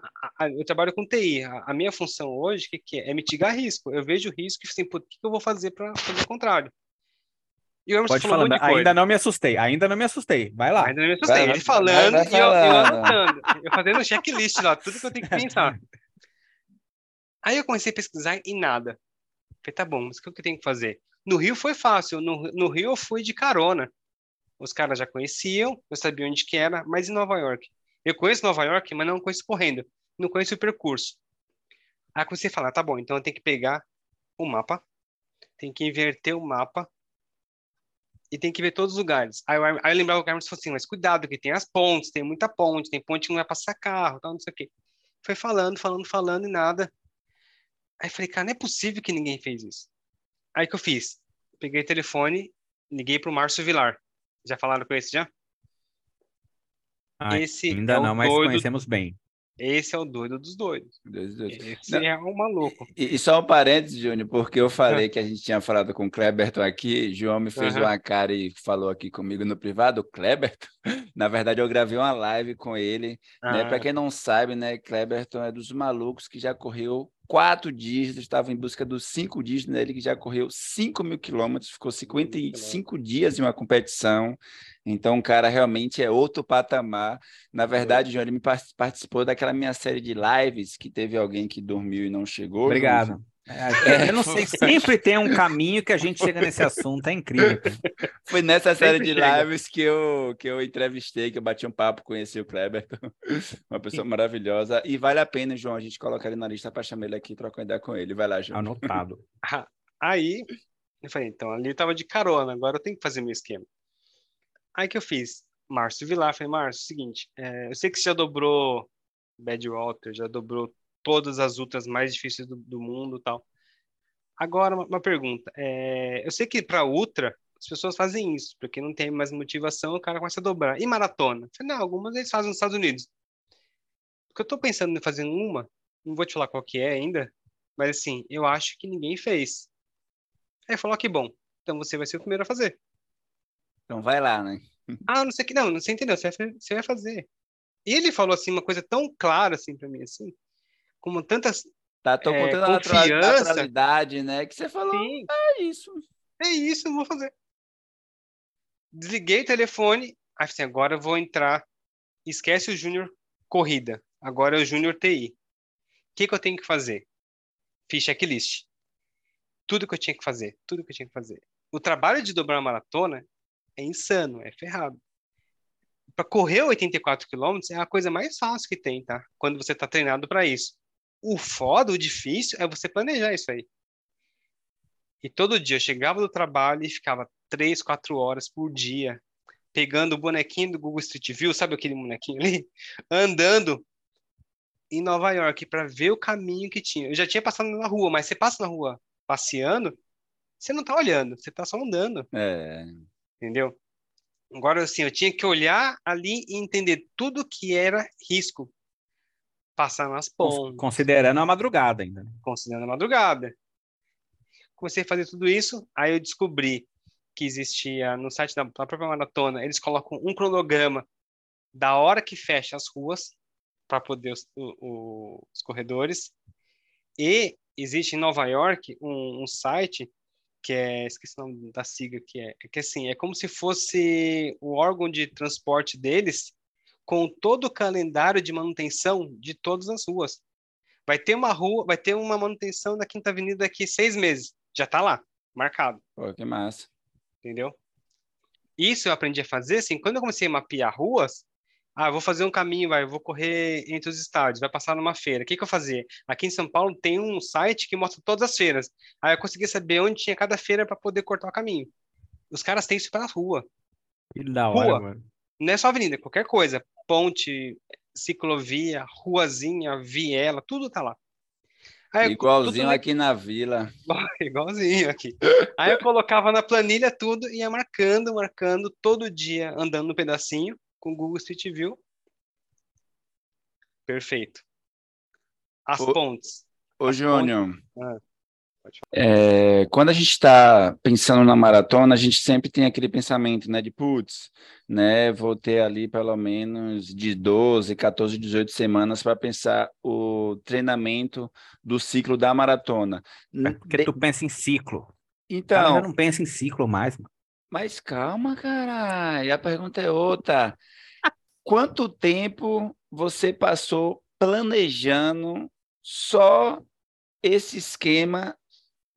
A- a- Eu trabalho com TI. A a minha função hoje, que, que é? É mitigar risco. Eu vejo risco e assim, o que eu vou fazer para fazer o contrário? E o Emerson Pode falou um. Ainda não me assustei. Ainda não me assustei. Vai lá. Ainda não me assustei. Vai, Ele falando vai, vai e eu, eu anotando. Eu fazendo checklist lá, tudo que eu tenho que pensar. Aí eu comecei a pesquisar e nada. Falei, tá bom, mas o que eu tenho que fazer? No Rio foi fácil. No, no Rio eu fui de carona. Os caras já conheciam, eu sabia onde que era, mas em Nova York? Eu conheço Nova York, mas não conheço correndo. Não conheço o percurso. Aí eu comecei a falar, tá bom, então eu tenho que pegar o mapa, tem que inverter o mapa e tem que ver todos os lugares. Aí eu, aí eu lembrava que o Carmen falou assim, mas cuidado, que tem as pontes, tem muita ponte, tem ponte que não vai passar carro, tal, não sei o quê. Foi falando, falando, falando e nada. Aí eu falei, cara, não é possível que ninguém fez isso. Aí que eu fiz? Peguei o telefone, liguei pro Márcio Vilar. Já falaram com esse já? Ah, esse Ainda é não, mas doido, conhecemos bem. Esse é o doido dos doidos. Esse Não. é um maluco. E, e só um parênteses, Júnior, porque eu falei que a gente tinha falado com o Kleberton aqui, João me fez Aham. uma cara e falou aqui comigo no privado, o Kleberton. Na verdade, eu gravei uma live com ele, né? Ah, Para quem não sabe, né, Kleberton é dos malucos que já correu quatro dígitos, estava em busca dos cinco dígitos, né? Ele que já correu 5 mil quilômetros, ficou 55 dias em uma competição. Então, o cara realmente é outro patamar. Na verdade, João, ele me par- participou daquela minha série de lives que teve alguém que dormiu e não chegou. Obrigado. É, eu não sei, sempre tem um caminho que a gente chega nesse assunto, é incrível. cara. Foi nessa série Sempre de chega. lives que eu, que eu entrevistei, que eu bati um papo, conheci o Kleberton, uma pessoa maravilhosa. E vale a pena, João, a gente colocar ele na lista para chamar ele aqui e trocar ideia com ele. Vai lá, João. Anotado. Aí, eu falei, então, ali eu tava de carona, agora eu tenho que fazer meu esquema. Aí que eu fiz? Márcio Vilar, falei, Márcio, seguinte, é, eu sei que você já dobrou Badwater, já dobrou todas as ultras mais difíceis do, do mundo tal. Agora, uma, uma pergunta. é, eu sei que para ultra, as pessoas fazem isso, porque não tem mais motivação, o cara começa a dobrar. E maratona? Falei, não, algumas eles fazem nos Estados Unidos. O que eu tô pensando em fazer uma, não vou te falar qual que é ainda, mas assim, eu acho que ninguém fez. Aí falou, ah, que bom. Então você vai ser o primeiro a fazer. Então vai lá, né? Ah, não sei que, não, não sei entendeu, você vai, você vai fazer. E ele falou assim, uma coisa tão clara assim para mim, assim, como tantas. Tá, tô É, contando a confiança. naturalidade, né? Que você falou, Sim, é isso. é isso, vou fazer. Desliguei o telefone, assim, agora eu vou entrar. Esquece o Júnior Corrida, agora é o Júnior TI. que, que eu tenho que fazer? Fiz checklist. Tudo que eu tinha que fazer, tudo que eu tinha que fazer. O trabalho de dobrar uma maratona é insano, é ferrado. Para correr 84 quilômetros é a coisa mais fácil que tem, tá? Quando você está treinado para isso. O foda, o difícil é você planejar isso aí. E todo dia eu chegava do trabalho e ficava três, quatro horas por dia pegando o bonequinho do Google Street View, sabe aquele bonequinho ali? Andando em Nova York para ver o caminho que tinha. Eu já tinha passado na rua, mas você passa na rua passeando, você não tá olhando, você tá só andando. É. Entendeu? Agora, assim, eu tinha que olhar ali e entender tudo que era risco. Passar nas pontes. Considerando a madrugada ainda. Né? Considerando a madrugada. Comecei a fazer tudo isso, aí eu descobri que existia no site da, da própria maratona, eles colocam um cronograma da hora que fecha as ruas para poder os, o, os, corredores. E existe em Nova York um, um, site que é, esqueci o nome da sigla que é, é que assim, é como se fosse o órgão de transporte deles com todo o calendário de manutenção de todas as ruas. Vai ter uma rua, vai ter uma manutenção da Quinta Avenida daqui seis meses. Já está lá, marcado. Pô, que massa entendeu? Isso eu aprendi a fazer, assim, quando eu comecei a mapear ruas, ah, vou fazer um caminho, vai, vou correr entre os estádios, vai passar numa feira. O que, que eu fazia? Aqui em São Paulo tem um site que mostra todas as feiras. Aí eu consegui saber onde tinha cada feira para poder cortar o caminho. Os caras têm isso para rua. Que da hora, rua. mano. Não é só avenida, qualquer coisa. Ponte, ciclovia, ruazinha, viela, tudo tá lá. Aí, Igualzinho aqui na vila. Igualzinho aqui. Aí eu colocava na planilha tudo e ia marcando, marcando todo dia, andando no pedacinho com o Google Street View. Perfeito. As ô, pontes. Ô, Júnior. Pontes... É, quando a gente está pensando na maratona, a gente sempre tem aquele pensamento, né, de putz, né, vou ter ali pelo menos de 12, 14, 18 semanas para pensar o treinamento do ciclo da maratona. É tu pensa em ciclo. Então, eu não pensa em ciclo mais, mano. Mas calma, caralho, a pergunta é outra. Quanto tempo você passou planejando só esse esquema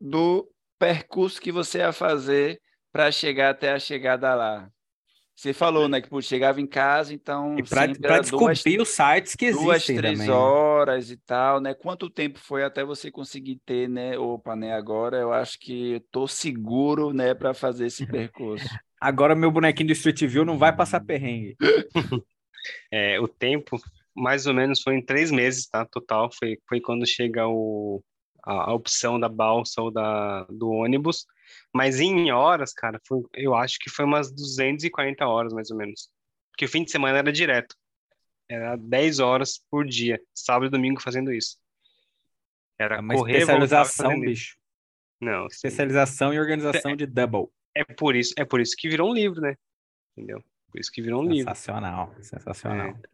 do percurso que você ia fazer para chegar até a chegada lá. Você falou, né, que pô, chegava em casa, então. E para descobrir duas, os sites que existem. Duas, três também, né? horas e tal, né? Quanto tempo foi até você conseguir ter, né? Opa, né? Agora eu acho que estou seguro, né, para fazer esse percurso. Agora meu bonequinho do Street View não vai passar perrengue. é, o tempo, mais ou menos, foi em três meses, tá? Total. Foi, foi quando chega o, a, a opção da balsa ou da, do ônibus, mas em horas, cara, foi, eu acho que foi umas 240 horas, mais ou menos. Porque o fim de semana era direto. Era 10 horas por dia, sábado e domingo fazendo isso. Era é uma correr, especialização, bicho. Não. Especialização sim. e organização é, de double. É por isso, é por isso que virou um livro, né? Entendeu? Por isso que virou um sensacional, livro. Sensacional, sensacional. É.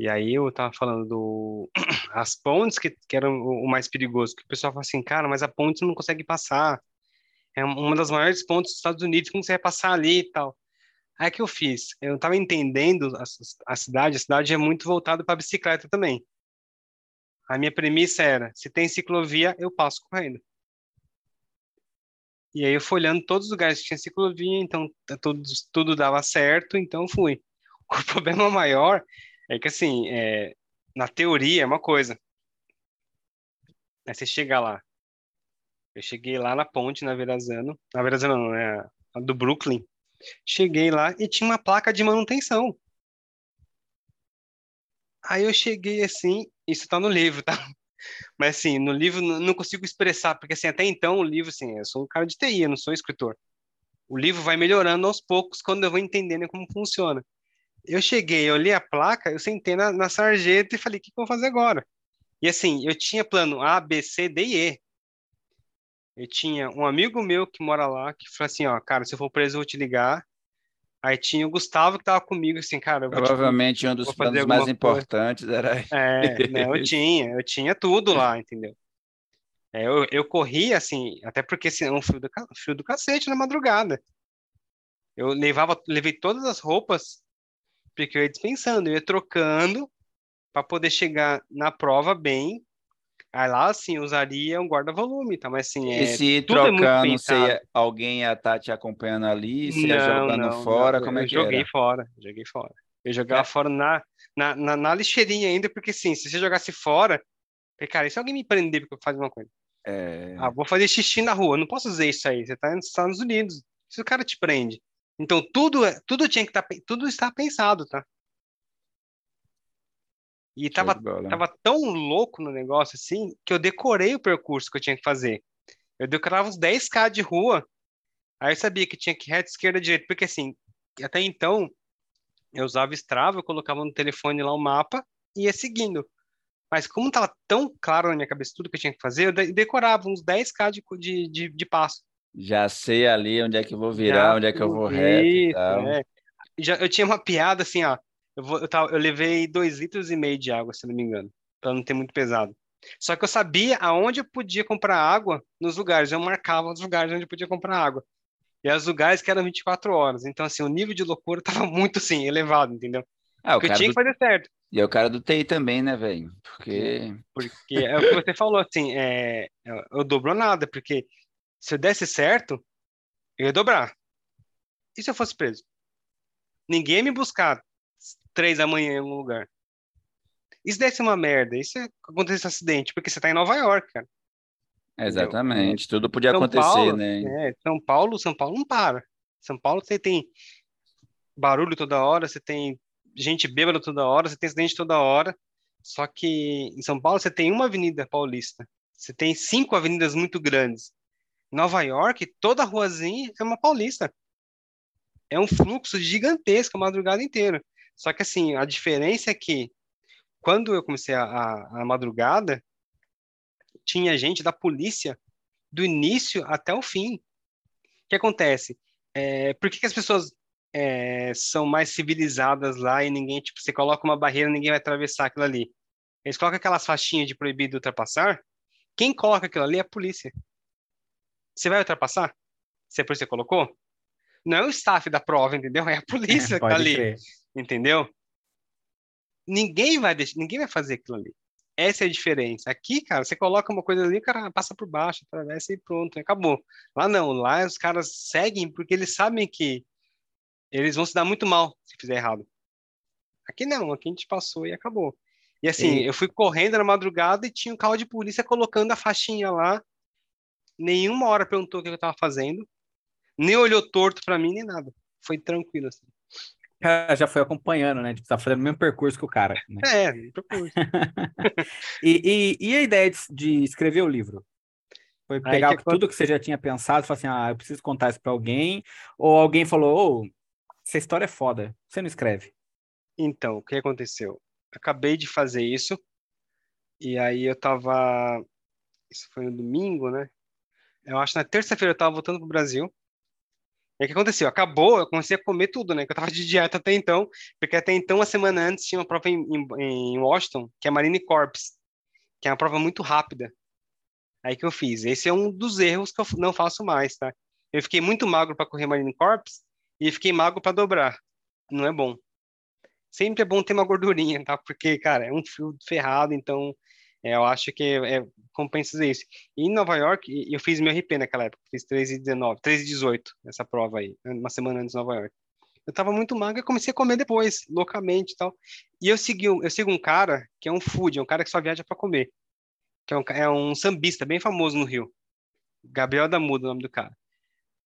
E aí eu tava falando do as pontes que, que eram o mais perigoso, que o pessoal fala assim, cara, mas a ponte não consegue passar. É uma das maiores pontes dos Estados Unidos, como você vai passar ali e tal? Aí que eu fiz, eu tava entendendo a, a cidade, a cidade é muito voltada para bicicleta também. A minha premissa era, se tem ciclovia, eu passo correndo. E aí eu fui olhando todos os lugares que tinha ciclovia, então tudo, tudo dava certo, então fui. O problema maior é que, assim, é, na teoria é uma coisa. Aí você chega lá. Eu cheguei lá na ponte, na Verazano. Na Verazano não, é a do Brooklyn. Cheguei lá e tinha uma placa de manutenção. Aí eu cheguei assim, isso tá no livro, tá? Mas assim, no livro não consigo expressar, porque assim, até então o livro, assim, eu sou um cara de TI, eu não sou escritor. O livro vai melhorando aos poucos quando eu vou entendendo como funciona. Eu cheguei, eu li a placa, eu sentei na, na sarjeta e falei, o que, que eu vou fazer agora? E assim, eu tinha plano A, B, C, D e E. Eu tinha um amigo meu que mora lá, que falou assim, ó, cara, se eu for preso, eu vou te ligar. Aí tinha o Gustavo que tava comigo, assim, cara... Provavelmente te, um dos planos mais coisa. importantes era... É, né, eu tinha, eu tinha tudo lá, entendeu? É, eu, eu corria, assim, até porque senão assim, um frio do, frio do cacete na madrugada. Eu levava, levei todas as roupas porque eu ia dispensando, eu ia trocando para poder chegar na prova bem Aí lá, assim, usaria um guarda-volume, tá? Mas assim, E é, se tudo é trocando, você pensado. ia- alguém ia estar te acompanhando ali, você ia Não, jogando não, fora, não. como é eu que joguei era? fora, joguei fora. Eu jogava É. fora na, na, na, na lixeirinha ainda, porque assim, se você jogasse fora, cara, e se alguém me prender porque eu faço uma coisa? É, Ah, vou fazer xixi na rua, não posso fazer isso aí, você tá nos Estados Unidos, se o cara te prende. Então tudo, é- tudo tinha que estar, tudo está pensado, tá? E tava tava tão louco no negócio assim que eu decorei o percurso que eu tinha que fazer. Eu decorava uns 10k de rua, aí eu sabia que tinha que reta, esquerda, direita, porque assim, até então eu usava Strava, eu colocava no telefone lá o mapa e ia seguindo. Mas como tava tão claro na minha cabeça tudo que eu tinha que fazer, eu de- decorava uns 10k de, de, de, de passo. Já sei ali onde é que eu vou virar, Já onde é que eu vou reto e tal. é. Já, eu tinha uma piada assim, ó. Eu, vou, eu, tava- eu levei dois litros e meio de água, se não me engano, para não ter muito pesado. Só que eu sabia aonde eu podia comprar água nos lugares. Eu marcava os lugares onde eu podia comprar água. E os lugares que eram 24 horas. Então, assim, o nível de loucura tava muito, assim, elevado, entendeu? Ah, Porque eu tinha do... que fazer certo. E é o cara do TI também, né, velho? Porque Porque é o que você falou, assim, é, eu, eu dobro nada, porque se eu desse certo, eu ia dobrar. E se eu fosse preso? Ninguém ia me buscar três da manhã em algum lugar. E se desse uma merda? E se acontecesse um acidente? Porque você tá em Nova York, cara. exatamente, tudo podia São acontecer, Paulo, né? é, São Paulo, São Paulo não para. São Paulo você tem barulho toda hora, você tem gente bêbada toda hora, você tem acidente toda hora. Só que em São Paulo você tem uma avenida paulista. Você tem cinco avenidas muito grandes. Nova York, toda ruazinha é uma paulista. É um fluxo gigantesco a madrugada inteira. Só que assim, a diferença é que quando eu comecei a, a, a madrugada, tinha gente da polícia do início até o fim. O que acontece? É, por que, que as pessoas é, são mais civilizadas lá e ninguém, tipo, você coloca uma barreira, ninguém vai atravessar aquilo ali? Eles colocam aquelas faixinhas de proibido ultrapassar. Quem coloca aquilo ali é a polícia. Você vai ultrapassar? Se é por você colocou? Não é o staff da prova, entendeu? É a polícia que tá ali, crer. entendeu? Ninguém vai deixar, ninguém vai fazer aquilo ali. Essa é a diferença. Aqui, cara, você coloca uma coisa ali, o cara passa por baixo, atravessa e pronto, acabou. Lá não, lá os caras seguem porque eles sabem que eles vão se dar muito mal se fizer errado. Aqui não, aqui a gente passou e acabou. E assim, eu fui correndo na madrugada e tinha um carro de polícia colocando a faixinha lá. Nenhuma hora perguntou o que eu tava fazendo, nem olhou torto pra mim, nem nada. Foi tranquilo, assim. Cara já foi acompanhando, né? Tipo, tá fazendo o mesmo percurso que o cara, né? É, procura. E, e, e a ideia de, de escrever o livro? Foi pegar que tudo que você já tinha pensado e falar assim, ah, eu preciso contar isso pra alguém, ou alguém falou, ô, essa história é foda, você não escreve? Então, o que aconteceu? Acabei de fazer isso, e aí eu tava. Isso foi no domingo, né? Eu acho na terça-feira eu tava voltando pro Brasil. E o que aconteceu? Acabou, eu comecei a comer tudo, né? Que eu tava de dieta até então, porque até então, uma semana antes, tinha uma prova em, em, em Washington, que é Marine Corps, que é uma prova muito rápida. Aí que eu fiz. Esse é um dos erros que eu não faço mais, tá? Eu fiquei muito magro para correr Marine Corps e fiquei magro para dobrar. Não é bom sempre é bom ter uma gordurinha, tá? Porque, cara, é um fio ferrado, então é, eu acho que é, é, compensa fazer isso. E em Nova York, eu fiz meu RP naquela época, fiz 13 e 19, 13 e 18, essa prova aí, uma semana antes de Nova York. Eu tava muito magro comecei a comer depois, loucamente e tal. E eu segui, eu sigo um cara que é um food, é um cara que só viaja para comer. Que é um, é um sambista bem famoso no Rio. Gabriel Damudo, o nome do cara.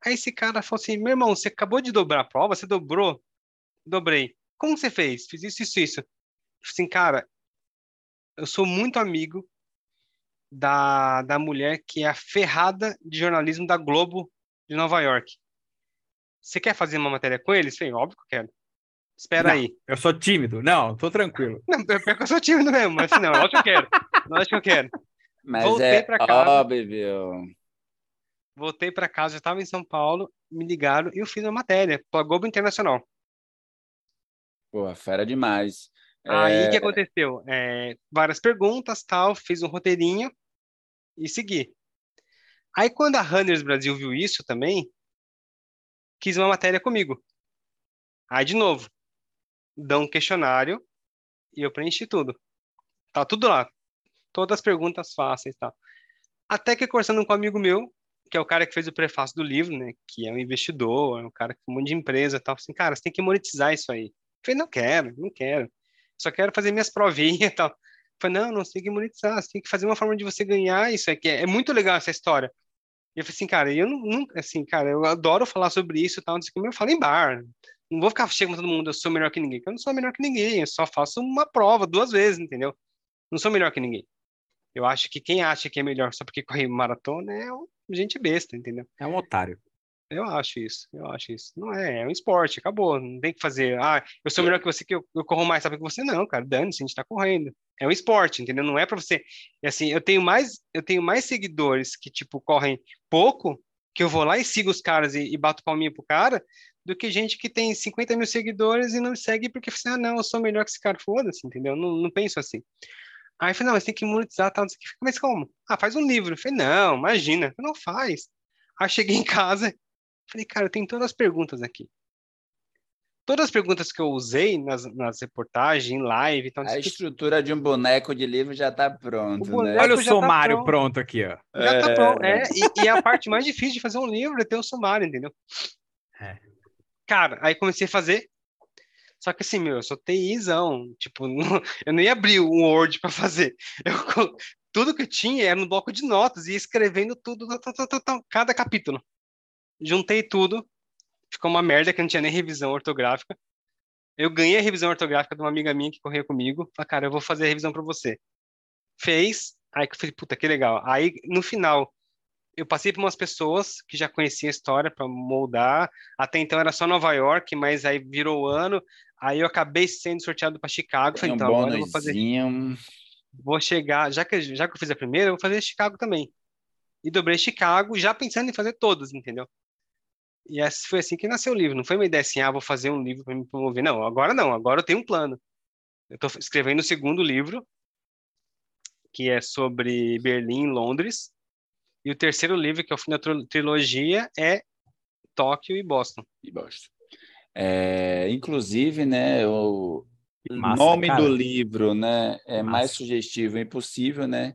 Aí esse cara falou assim: meu irmão, você acabou de dobrar a prova, você dobrou? Dobrei. Como você fez? Fiz isso, isso, isso. Eu falei assim, cara, eu sou muito amigo da, da mulher que é a ferrada de jornalismo da Globo de Nova York. Você quer fazer uma matéria com eles? Falei, óbvio que eu quero. Espera Não. aí. Eu sou tímido, não, tô tranquilo. Não, pior que eu sou tímido mesmo, mas assim, não, lógico que eu quero. Lógico que eu quero. Mas Voltei é pra casa. óbvio. Voltei para casa, já estava em São Paulo, me ligaram e eu fiz uma matéria para a Globo Internacional. Pô, fera demais. Aí o que É, aconteceu? É, várias perguntas, tal, fiz um roteirinho e segui. Aí quando a Runners Brasil viu isso também, quis uma matéria comigo. Aí de novo, dão um questionário e eu preenchi tudo. Tá tudo lá. todas as perguntas fáceis tal. Até que conversando com um amigo meu, que é o cara que fez o prefácio do livro, né? Que é um investidor, é um cara com um monte de empresa tal. Assim, cara, você tem que monetizar isso aí. Eu falei, não quero, não quero. Só quero fazer minhas provinhas tal. Falei, não, não, você tem que monetizar, você tem que fazer uma forma de você ganhar isso aqui. É, é muito legal essa história. E eu falei assim, cara, eu não, assim, cara, eu adoro falar sobre isso e tal, não sei como eu falo em bar. Não vou ficar chegando todo mundo, eu sou melhor que ninguém. Eu não sou melhor que ninguém, eu só faço uma prova duas vezes, entendeu? Não sou melhor que ninguém. Eu acho que quem acha que é melhor só porque corre maratona é gente besta, entendeu? É um otário. Eu acho isso, eu acho isso. Não é, é um esporte, acabou. Não tem que fazer, ah, eu sou melhor que você, que eu, eu corro mais rápido que você. Não, cara, dane-se, a gente tá correndo. É um esporte, entendeu? Não é para você. Assim, eu tenho mais, eu tenho mais seguidores que, tipo, correm pouco, que eu vou lá e sigo os caras e, e bato palminha pro cara, do que gente que tem 50 mil seguidores e não me segue porque, assim, ah, não, eu sou melhor que esse cara, foda-se, entendeu? Não, não penso assim. Aí eu falei, não, mas tem que monetizar tal, mas como? Ah, faz um livro. Eu falei, não, imagina, não faz. Aí cheguei em casa, falei, cara, eu tenho todas as perguntas aqui. Todas as perguntas que eu usei nas, nas reportagens, em live. Então, a estrutura de um boneco de livro já está pronto, o né? Olha o tá sumário tá pronto. pronto. aqui, ó. Já está é... pronto, é. E, e, a parte mais difícil de fazer um livro é ter o um sumário, entendeu? É. Cara, aí comecei a fazer, só que assim, meu, eu sou TIzão. Tipo, não, eu não ia abrir um Word para fazer. Eu, tudo que eu tinha era no bloco de notas, ia escrevendo tudo, cada capítulo. Juntei tudo, ficou uma merda que não tinha nem revisão ortográfica. Eu ganhei a revisão ortográfica de uma amiga minha que corria comigo. Falei, cara, eu vou fazer a revisão para você. Fez, aí eu falei, puta, que legal. Aí, no final, eu passei por umas pessoas que já conheciam a história para moldar. Até então era só Nova York, mas aí virou o ano. Aí eu acabei sendo sorteado para Chicago. Falei, então, agora eu vou fazer. Vou chegar, já que, já que eu fiz a primeira, eu vou fazer Chicago também. E dobrei Chicago, já pensando em fazer todas, entendeu? E foi assim que nasceu o livro. Não foi uma ideia assim, ah, vou fazer um livro para me promover. Não, agora não, agora eu tenho um plano. Eu estou escrevendo o segundo livro, que é sobre Berlim e Londres. E o terceiro livro, que é o fim da trilogia, é Tóquio e Boston. E Boston. É, inclusive, né, o Massa, nome cara. do livro, né, é Massa. mais sugestivo impossível, né?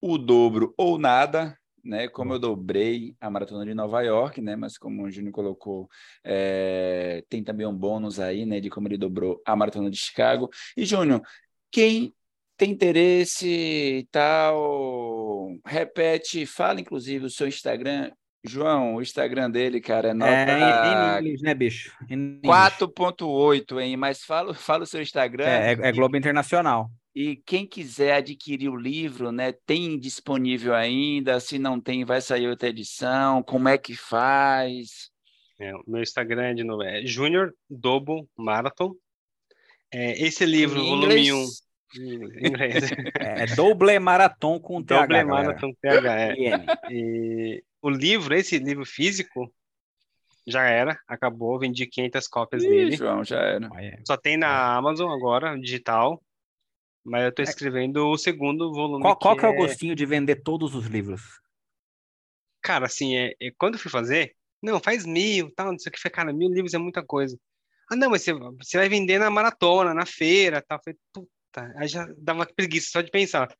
O dobro ou nada, né? Como eu dobrei a maratona de Nova York, né? Mas como o Júnior colocou, é... tem também um bônus aí, né? De como ele dobrou a maratona de Chicago. E Júnior, quem tem interesse e tal, repete, fala inclusive o seu Instagram, João, o Instagram dele, cara, é nota... É em, inglês, né, bicho? 4.8, hein? Mas fala, fala o seu Instagram. É, é, é Globo Internacional. E quem quiser adquirir o livro, né, tem disponível ainda? Se não tem, vai sair outra edição. Como é que faz? É, o meu Instagram é de novo, é Junior Double Marathon. É, esse livro, em volume 1. Em inglês. É, é Double Marathon com TH. Double Marathon TH, é. E o livro, esse livro físico, já era, acabou, vendi 500 cópias Ih, dele. João, já era. Só tem na Amazon agora, digital. Mas eu tô é. escrevendo o segundo volume. Qual, qual que é o é gostinho de vender todos os livros? Cara, assim, é, é, quando eu fui fazer, não, faz mil, tal, não sei o que. Falei, cara, mil livros é muita coisa. Ah, não, mas você, você vai vender na maratona, na feira, tal. Falei, puta, aí já dava preguiça só de pensar.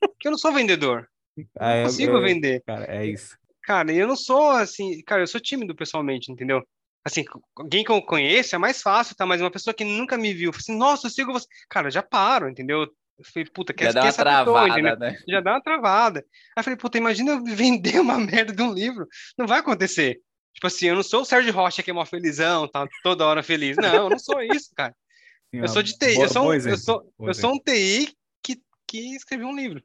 Porque eu não sou vendedor. Ah, não consigo eu, vender. Cara, é isso. Cara, eu não sou assim, cara, eu sou tímido pessoalmente, entendeu? Assim, alguém que eu conheço é mais fácil, tá? Mas uma pessoa que nunca me viu, assim, nossa, eu sigo você. Cara, já paro, entendeu? Eu falei, puta, quer, já dá uma travada, pessoa, né? Já dá uma travada. Aí eu falei, puta, imagina eu vender uma merda de um livro. Não vai acontecer. Tipo assim, eu não sou o Sérgio Rocha que é mó felizão, tá toda hora feliz. Não, eu não sou isso, cara. Eu sou de TI, eu sou, um, eu sou, eu sou um TI que, que escreveu um livro.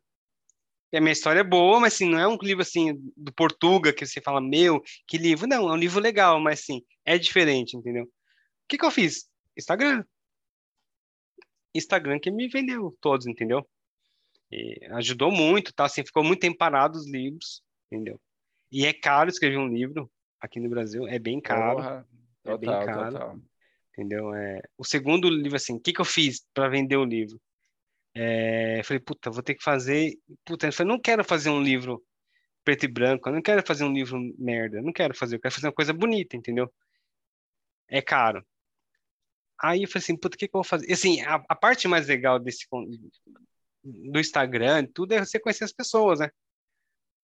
E a minha história é boa, mas assim, não é um livro assim do Portuga que você fala, meu, que livro. Não, é um livro legal, mas assim, é diferente, entendeu? O que, que eu fiz? Instagram. Instagram que me vendeu todos, entendeu? E ajudou muito, tá? Assim, ficou muito tempo parado os livros, entendeu? E é caro escrever um livro aqui no Brasil, é bem caro. Porra, total, é bem caro. Total. Entendeu? É, o segundo livro, assim, o que, que eu fiz para vender o livro? É, falei, puta, vou ter que fazer. Puta, eu falei, não quero fazer um livro preto e branco, eu não quero fazer um livro merda, eu não quero fazer, eu quero fazer uma coisa bonita, entendeu? É caro. Aí eu falei assim, puta, o que, que eu vou fazer? E, assim, a, a, parte mais legal desse, do Instagram, tudo é você conhecer as pessoas, né?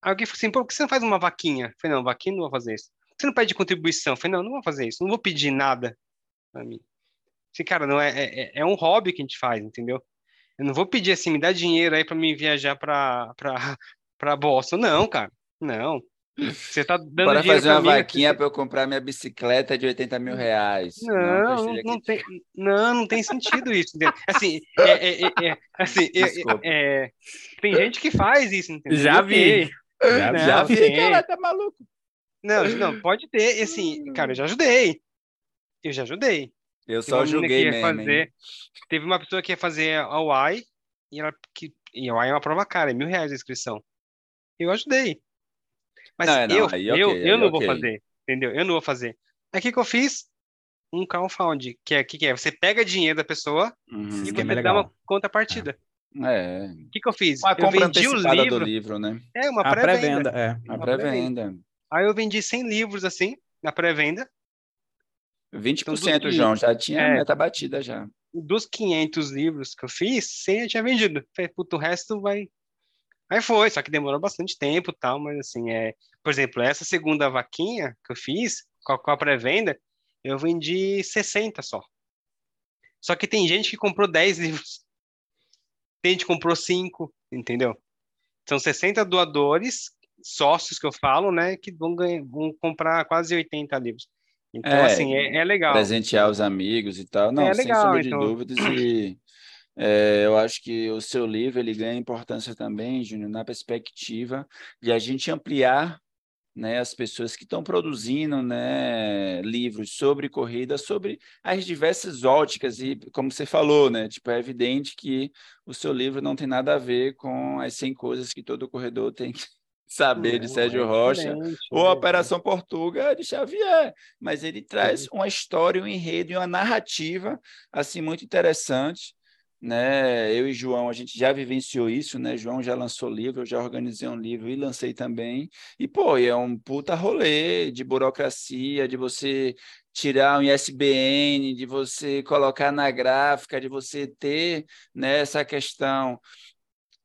Aí alguém falou assim, por que você não faz uma vaquinha? Eu falei, não, vaquinha não vou fazer isso. Você não pede contribuição? Eu falei, não, não vou fazer isso, não vou pedir nada pra mim. Assim, cara, não é, é, é um hobby que a gente faz, entendeu? Eu não vou pedir assim, me dá dinheiro aí para mim viajar para para para Boston. Não, cara. Não. Você tá dando Para dinheiro fazer uma mim, vaquinha para eu comprar minha bicicleta de 80 mil reais. Não, não, não tem, não, não tem sentido isso. entendeu? Assim, é, é, é, é, assim, é, é, tem gente que faz isso, entendeu? Já vi. Já Não. Já vi, tem. cara, tá maluco. Não, não, pode ter, assim, cara, eu já ajudei. Eu já ajudei. Eu só uma julguei mesmo. hein? fazer, teve uma pessoa que ia fazer a UAI e ela que e a UAI é uma prova cara, é mil reais a inscrição. Eu ajudei. Mas Não, é, não, eu, aí eu, eu aí não vou ok. fazer, entendeu? Eu não vou fazer. Aí o que que eu fiz? Um crowdfund, que é que, que é? Você pega dinheiro da pessoa Uhum. e você é dá uma legal. contrapartida. É. O que que eu fiz? Uma eu compra vendi o livro. do livro, né? É, uma pré-venda. pré-venda, é. A Uma pré-venda. Aí eu vendi 100 livros assim, na pré-venda. 20%, Então, João, já tinha É. meta batida já. Dos 500 livros que eu fiz, 100 eu tinha vendido. Falei, puto, o resto vai. Aí foi, só que demorou bastante tempo tal, mas assim, é. Por exemplo, essa segunda vaquinha que eu fiz, com a, com a pré-venda, eu vendi 60 só. Só que tem gente que comprou 10 livros. Tem gente que comprou 5, entendeu? São 60 doadores, sócios que eu falo, né, que vão, ganhar, vão comprar quase 80 livros. Então, É, assim, é, é legal. Presentear os amigos e tal. Não, É sem legal, sombra de então. dúvidas. E é, eu acho que o seu livro ele ganha importância também, Júnior, na perspectiva de a gente ampliar né, as pessoas que estão produzindo né, livros sobre corrida, sobre as diversas óticas, e como você falou, né, tipo, é evidente que o seu livro não tem nada a ver com as 100 coisas que todo corredor tem que saber de Não, Sérgio é Rocha, ou a é Operação Portuga de Xavier, mas ele traz uma história, um enredo e uma narrativa assim muito interessante, né? Eu e João a gente já vivenciou isso, né? João já lançou livro, eu já organizei um livro e lancei também. E pô, é um puta rolê de burocracia, de você tirar um ISBN, de você colocar na gráfica, de você ter né, essa questão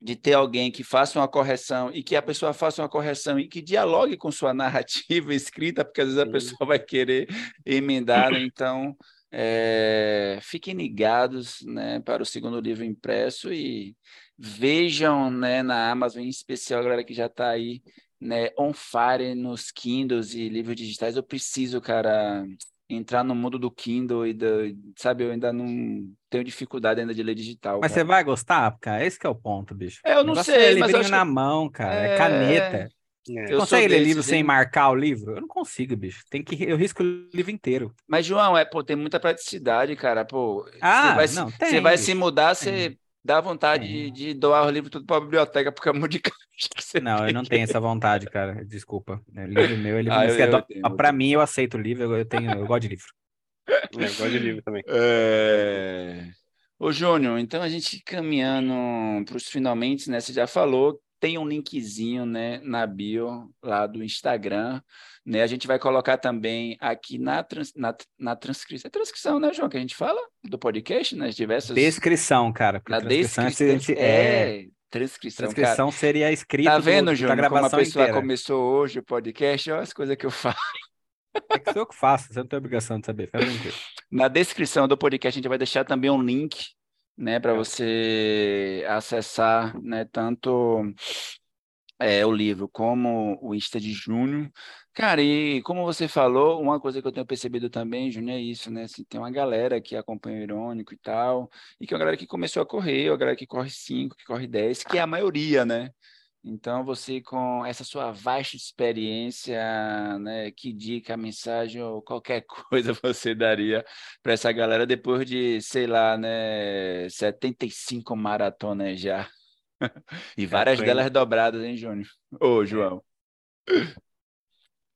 de ter alguém que faça uma correção e que a pessoa faça uma correção e que dialogue com sua narrativa escrita, porque às vezes a pessoa vai querer emendar, né? então é, fiquem ligados né, para o segundo livro impresso e vejam né, na Amazon, em especial a galera que já está aí né, on fire nos Kindles e livros digitais. Eu preciso, cara, entrar no mundo do Kindle e do, sabe, eu ainda não tenho dificuldade ainda de ler digital. Mas cara. você vai gostar, cara? Esse que é o ponto, bicho. É, eu não negócio sei, é mas eu livrinho acho que- na mão, cara. É, É, caneta. É. Eu Consegue ler livro sem marcar o livro? Eu não consigo, bicho. Tem que eu risco o livro inteiro. Mas, João, é, pô, tem muita praticidade, cara. Pô, Ah, você vai, não, você tem, vai bicho, se mudar, você dá vontade de, de doar o livro tudo para a biblioteca, porque é muito de caixa Não, eu não tem. tenho essa vontade, cara. Desculpa. É livro meu, é livro Ah, meu. eu- é eu pra entendo. mim, eu aceito o livro. Eu, eu tenho, eu gosto de livro. É, eu gosto de livro também. É... Ô, Júnior, então a gente caminhando para os finalmente, né? Você já falou, tem um linkzinho, né, na bio lá do Instagram, né? A gente vai colocar também aqui na, trans, na, na transcrição. É transcrição, né, João, que a gente fala do podcast, nas diversas. Descrição, cara. Na descrição. esse- é, É, transcrição, cara. transcrição seria escrito Tá do- vendo, da Júnior, como a gravação pessoa inteira. começou hoje o podcast? Olha as coisas que eu faço. É que sou eu que faço, você não tem obrigação de saber. Na descrição do podcast a gente vai deixar também um link, né, para você acessar, né, tanto é, o livro como o Insta de Júnior. Cara, e como você falou, uma coisa que eu tenho percebido também, Júnior, é isso, né? Assim, tem uma galera que acompanha o Irônico e tal, e que é uma galera que começou a correr, uma galera que corre 5, que corre 10, que é a maioria, né? Então, você com essa sua vasta experiência, né, que dica, mensagem ou qualquer coisa você daria para essa galera depois de, sei lá, né, 75 maratonas já? E várias tô delas dobradas, hein, Júnior? Ô, João.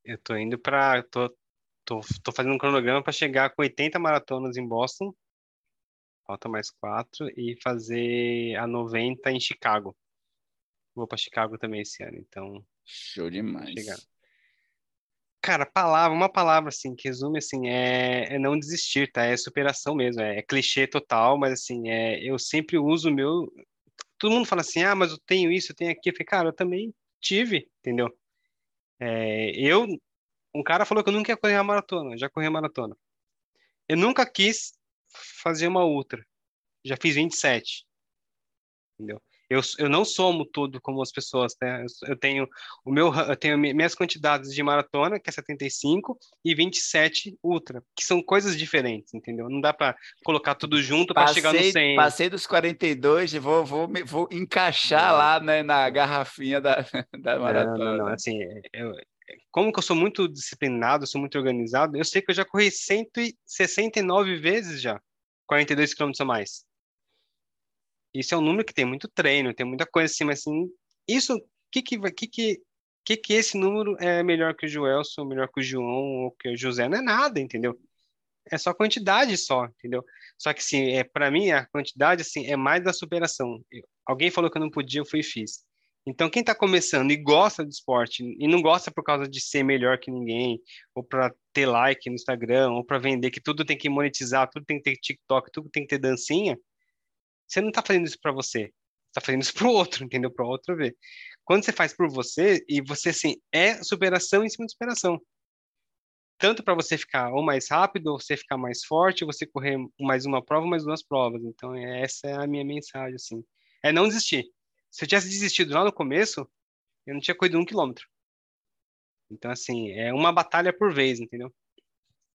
Eu tô indo pra. Tô, tô, tô fazendo um cronograma para chegar com 80 maratonas em Boston. Falta mais quatro. E fazer a 90 em Chicago. Vou para Chicago também esse ano, então. Show demais. Chegar. Cara, palavra, uma palavra assim, que resume assim, é, é não desistir, tá? É superação mesmo, é, é clichê total, mas assim, é, eu sempre uso o meu, todo mundo fala assim, ah, mas eu tenho isso, eu tenho aquilo. Eu falei, cara, eu também tive, entendeu? É, eu, um cara falou que eu nunca ia correr a maratona, já corri a maratona. Eu nunca quis fazer uma ultra, já fiz 27, entendeu? Eu, eu não somo tudo como as pessoas, né? Eu, eu tenho o meu, eu tenho minhas quantidades de maratona, que é 75, e 27 ultra, que são coisas diferentes, entendeu? Não dá para colocar tudo junto para chegar no 100. Passei dos 42 e vou, vou, vou encaixar lá né, na garrafinha da, da maratona. Não, não, não. Assim, eu, como que eu sou muito disciplinado, sou muito organizado, eu sei que eu já corri 169 vezes já, 42 quilômetros a mais. Isso é um número que tem muito treino, tem muita coisa assim, mas assim, isso, que que que que que que esse número é melhor que o Joelson, melhor que o João ou que o José? Não é nada, entendeu? É só quantidade só, entendeu? Só que assim, é para mim a quantidade assim é mais da superação. Eu, alguém falou que eu não podia, eu fui e fiz. Então, quem está começando e gosta do esporte, e não gosta por causa de ser melhor que ninguém, ou para ter like no Instagram, ou para vender que tudo tem que monetizar, tudo tem que ter TikTok, tudo tem que ter dancinha, você não está fazendo isso para você, está fazendo isso para o outro, entendeu? Para o outro ver. Quando você faz por você, e você, assim, é superação em cima de superação. Tanto para você ficar ou mais rápido, ou você ficar mais forte, ou você correr mais uma prova, mais duas provas. Então, essa é a minha mensagem, assim. É não desistir. Se eu tivesse desistido lá no começo, eu não tinha corrido um quilômetro. Então, assim, é uma batalha por vez, entendeu?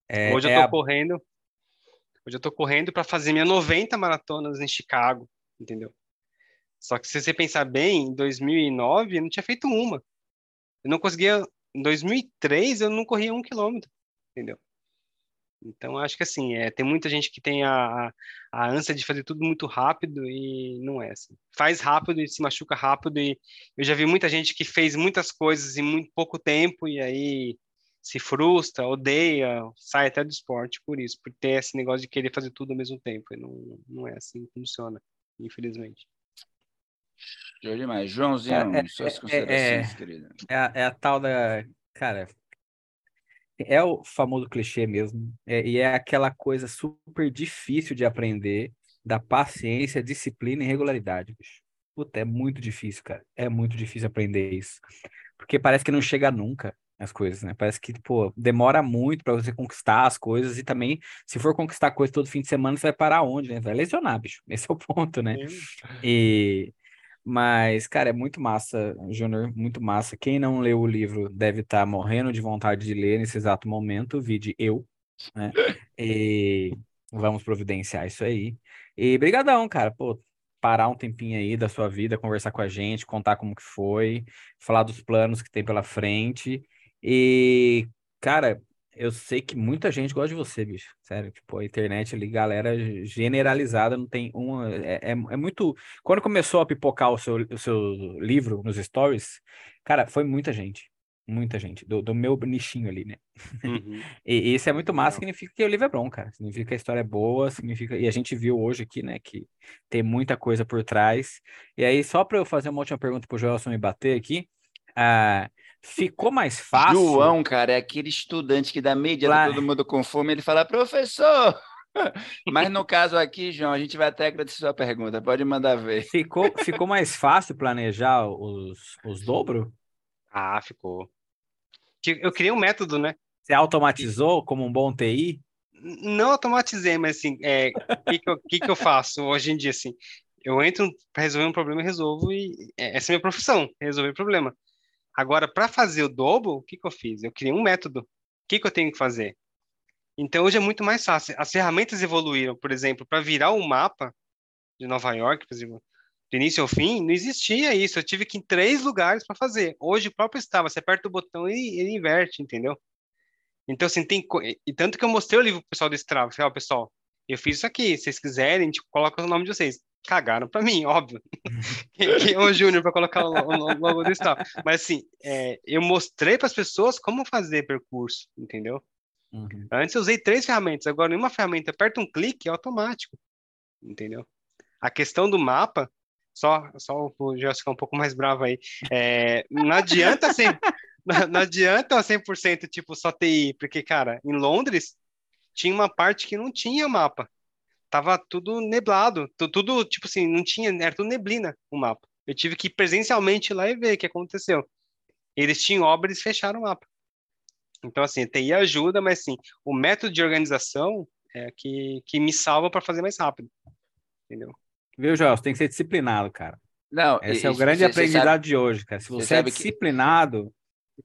É, Hoje eu é tô a... correndo Hoje eu tô correndo para fazer minha 90 maratonas em Chicago, entendeu? Só que se você pensar bem, em 2009 eu não tinha feito uma. Eu não conseguia. Em 2003 eu não corria um quilômetro, entendeu? Então acho que assim, é, tem muita gente que tem a, a, ânsia de fazer tudo muito rápido e não é assim. Faz rápido e se machuca rápido e eu já vi muita gente que fez muitas coisas em muito pouco tempo e aí se frustra, odeia, sai até do esporte por isso, por ter esse negócio de querer fazer tudo ao mesmo tempo. E não, não é assim que funciona, infelizmente. Show demais. Joãozinho, é, é suas é, considerações, é, querida. É a, é a tal da. Cara, é o famoso clichê mesmo. É, e é aquela coisa super difícil de aprender da paciência, disciplina e regularidade, bicho. Puta, é muito difícil, cara. É muito difícil aprender isso. Porque parece que não chega nunca as coisas, né? Parece que, pô, demora muito para você conquistar as coisas e também, se for conquistar coisa todo fim de semana, você vai parar onde, né? Vai lesionar, bicho. Esse é o ponto, né? E... Mas, cara, é muito massa, Júnior, muito massa. Quem não leu o livro deve estar tá morrendo de vontade de ler nesse exato momento, vide eu, né? E vamos providenciar isso aí. E brigadão, cara, pô, parar um tempinho aí da sua vida, conversar com a gente, contar como que foi, falar dos planos que tem pela frente e, cara, eu sei que muita gente gosta de você, bicho. Sério, tipo, a internet ali, galera generalizada, não tem uma. É, é, é, muito. Quando começou a pipocar o seu, o seu livro nos stories, cara, foi muita gente. Muita gente, do, do meu nichinho ali, né? Uhum. e, e, isso é muito massa, significa que o livro é bom, cara. Significa que a história é boa, significa. E a gente viu hoje aqui, né, que tem muita coisa por trás. E aí, só para eu fazer uma última pergunta pro Joelson me bater aqui. Ah, ficou mais fácil. João, cara, é aquele estudante que dá meia claro. todo mundo com fome, ele fala, professor. Mas no caso aqui, João, a gente vai até agradecer sua pergunta, pode mandar ver. Ficou, ficou mais fácil planejar os, os dobro? Ah, ficou. Eu criei um método, né? Você automatizou como um bom TI? Não automatizei, mas assim, é, o que, que, eu, que, que eu faço hoje em dia, assim? Eu entro para resolver um problema e resolvo, e é, essa é a minha profissão, resolver problema. Agora, para fazer o dobro, o que, que eu fiz? Eu criei um método. O que, que eu tenho que fazer? Então, hoje é muito mais fácil. As ferramentas evoluíram, por exemplo, para virar um mapa de Nova York, por exemplo, do início ao fim, não existia isso. Eu tive que ir em três lugares para fazer. Hoje, o próprio estava, você aperta o botão e ele inverte, entendeu? Então, assim, tem. E tanto que eu mostrei o livro pro pessoal do Strava. Falei, ó, pessoal, eu fiz isso aqui. Se vocês quiserem, a gente coloca o nome de vocês cagaram para mim, óbvio. Quem é o Júnior para colocar o logo do Strava. Mas assim, é, eu mostrei para as pessoas como fazer percurso, entendeu? Uhum. Antes eu usei três ferramentas, agora nenhuma ferramenta aperta um clique é automático, entendeu? A questão do mapa, só, só o Gelson ficar um pouco mais bravo aí, é, não adianta assim, não, não adianta 100% tipo só TI, porque cara, em Londres tinha uma parte que não tinha mapa tava tudo neblado, tudo, tipo assim, não tinha, era tudo neblina o mapa. Eu tive que ir presencialmente lá e ver o que aconteceu. Eles tinham obra, eles fecharam o mapa. Então, assim, TI ajuda, mas, sim, o método de organização é que, que me salva para fazer mais rápido. Entendeu? Viu, Joel? Você tem que ser disciplinado, cara. Não, Esse é o e- grande aprendizado sabe- de hoje, cara. Se você você é disciplinado,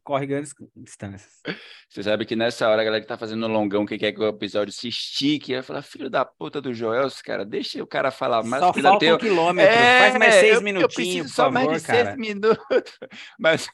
corre grandes distâncias. Você sabe que nessa hora a galera que tá fazendo longão, que quer que o episódio se estique, vai falar, filho da puta do Joel, cara, deixa o cara falar mais. Só falta um quilômetro. Faz mais É, seis eu- eu minutinhos, por só mais favor, de cara. seis minutos. Mas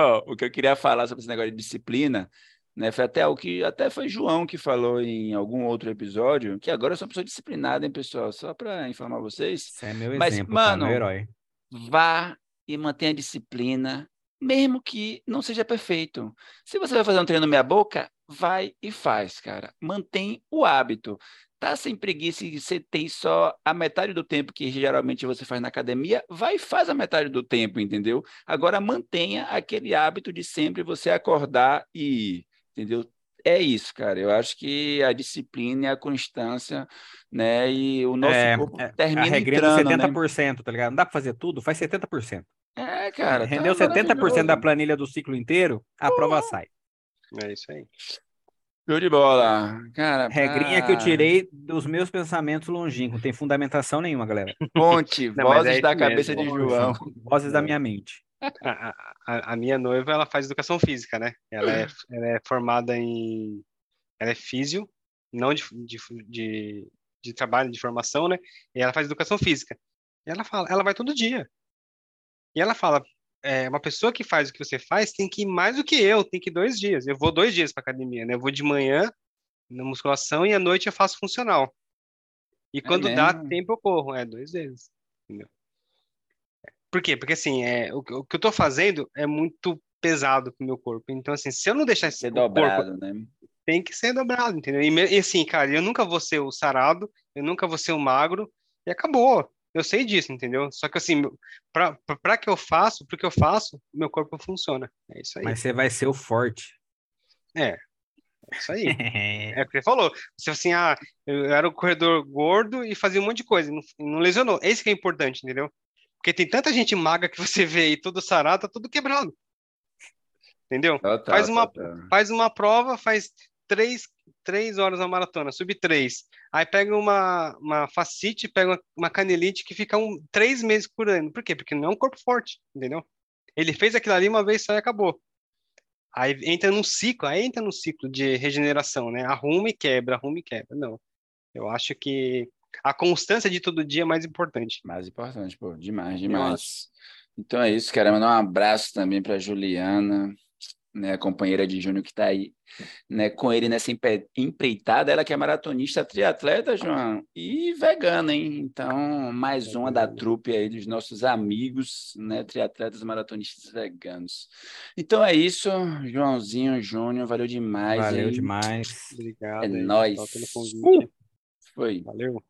ó, o que eu queria falar sobre esse negócio de disciplina, né? Foi até o que até foi João que falou em algum outro episódio, que agora eu sou uma pessoa disciplinada, hein, pessoal? Só para informar vocês. Você é meu Mas, exemplo, mano, meu herói. vá e mantenha a disciplina, mesmo que não seja perfeito. Se você vai fazer um treino meia boca, vai e faz, cara. Mantém o hábito. Tá sem preguiça e você tem só a metade do tempo que geralmente você faz na academia, vai e faz a metade do tempo, entendeu? Agora mantenha aquele hábito de sempre você acordar e ir, entendeu? É isso, cara. Eu acho que a disciplina e a constância, né? E o nosso É, corpo é, a termina regrinha entrando, do né? 70%, tá ligado? Não dá pra fazer tudo, faz 70%. É, cara. tá Rendeu 70% da planilha do ciclo inteiro, a prova sai. É isso aí. Show de bola. Cara, Regrinha pra- que eu tirei dos meus pensamentos longínquos, não tem fundamentação nenhuma, galera. Fonte, Não, vozes é da cabeça mesmo. de João. Vozes da minha mente. A, a, a minha noiva, ela faz educação física, né? Ela é, ela é formada em... Ela é físio, não de, de, de, de trabalho, de formação, né? E ela faz educação física. E ela fala, ela vai todo dia. E ela fala, é, uma pessoa que faz o que você faz tem que ir mais do que eu, tem que ir dois dias. Eu vou dois dias para academia, né? Eu vou de manhã na musculação e à noite eu faço funcional. E quando dá tempo eu corro, é dois vezes. Entendeu? Por quê? Porque assim, é, o, que- o que eu tô fazendo é muito pesado pro meu corpo. Então, assim, se eu não deixar esse Ser o corpo dobrado, né? tem que ser dobrado, entendeu? E, e assim, cara, eu nunca vou ser o sarado, eu nunca vou ser o magro, e acabou. Eu sei disso, entendeu? Só que assim, pra que eu faço, porque eu faço, meu corpo funciona. É isso aí. Mas você vai ser o forte. É isso aí. É o que você falou. Você assim, ah, eu era o corredor gordo e fazia um monte de coisa, não, não lesionou. Esse que é importante, entendeu? Porque tem tanta gente magra que você vê aí, todo sarado, tá tudo quebrado. Entendeu? Total, Faz uma- total. faz uma prova, faz três, três horas na maratona, sub três. Aí pega uma, uma fascite, pega uma, uma canelite que fica um, três meses curando. Por quê? Porque não é um corpo forte, entendeu? Ele fez aquilo ali uma vez só e acabou. Aí entra num ciclo, aí entra no ciclo de regeneração, né? Arruma e quebra, arruma e quebra. Não. Eu acho que a constância de todo dia é mais importante. Mais importante, pô, demais, demais. Então é isso, quero mandar um abraço também para Juliana, né, a companheira de Júnior que está aí, né, com ele nessa empreitada, ela que é maratonista, triatleta, João, e vegana, hein? Então, mais uma da trupe aí dos nossos amigos, né, triatletas maratonistas veganos. Então é isso, Joãozinho, Júnior, valeu demais Valeu aí. demais. Obrigado É aí, nóis. convite. Foi. Valeu.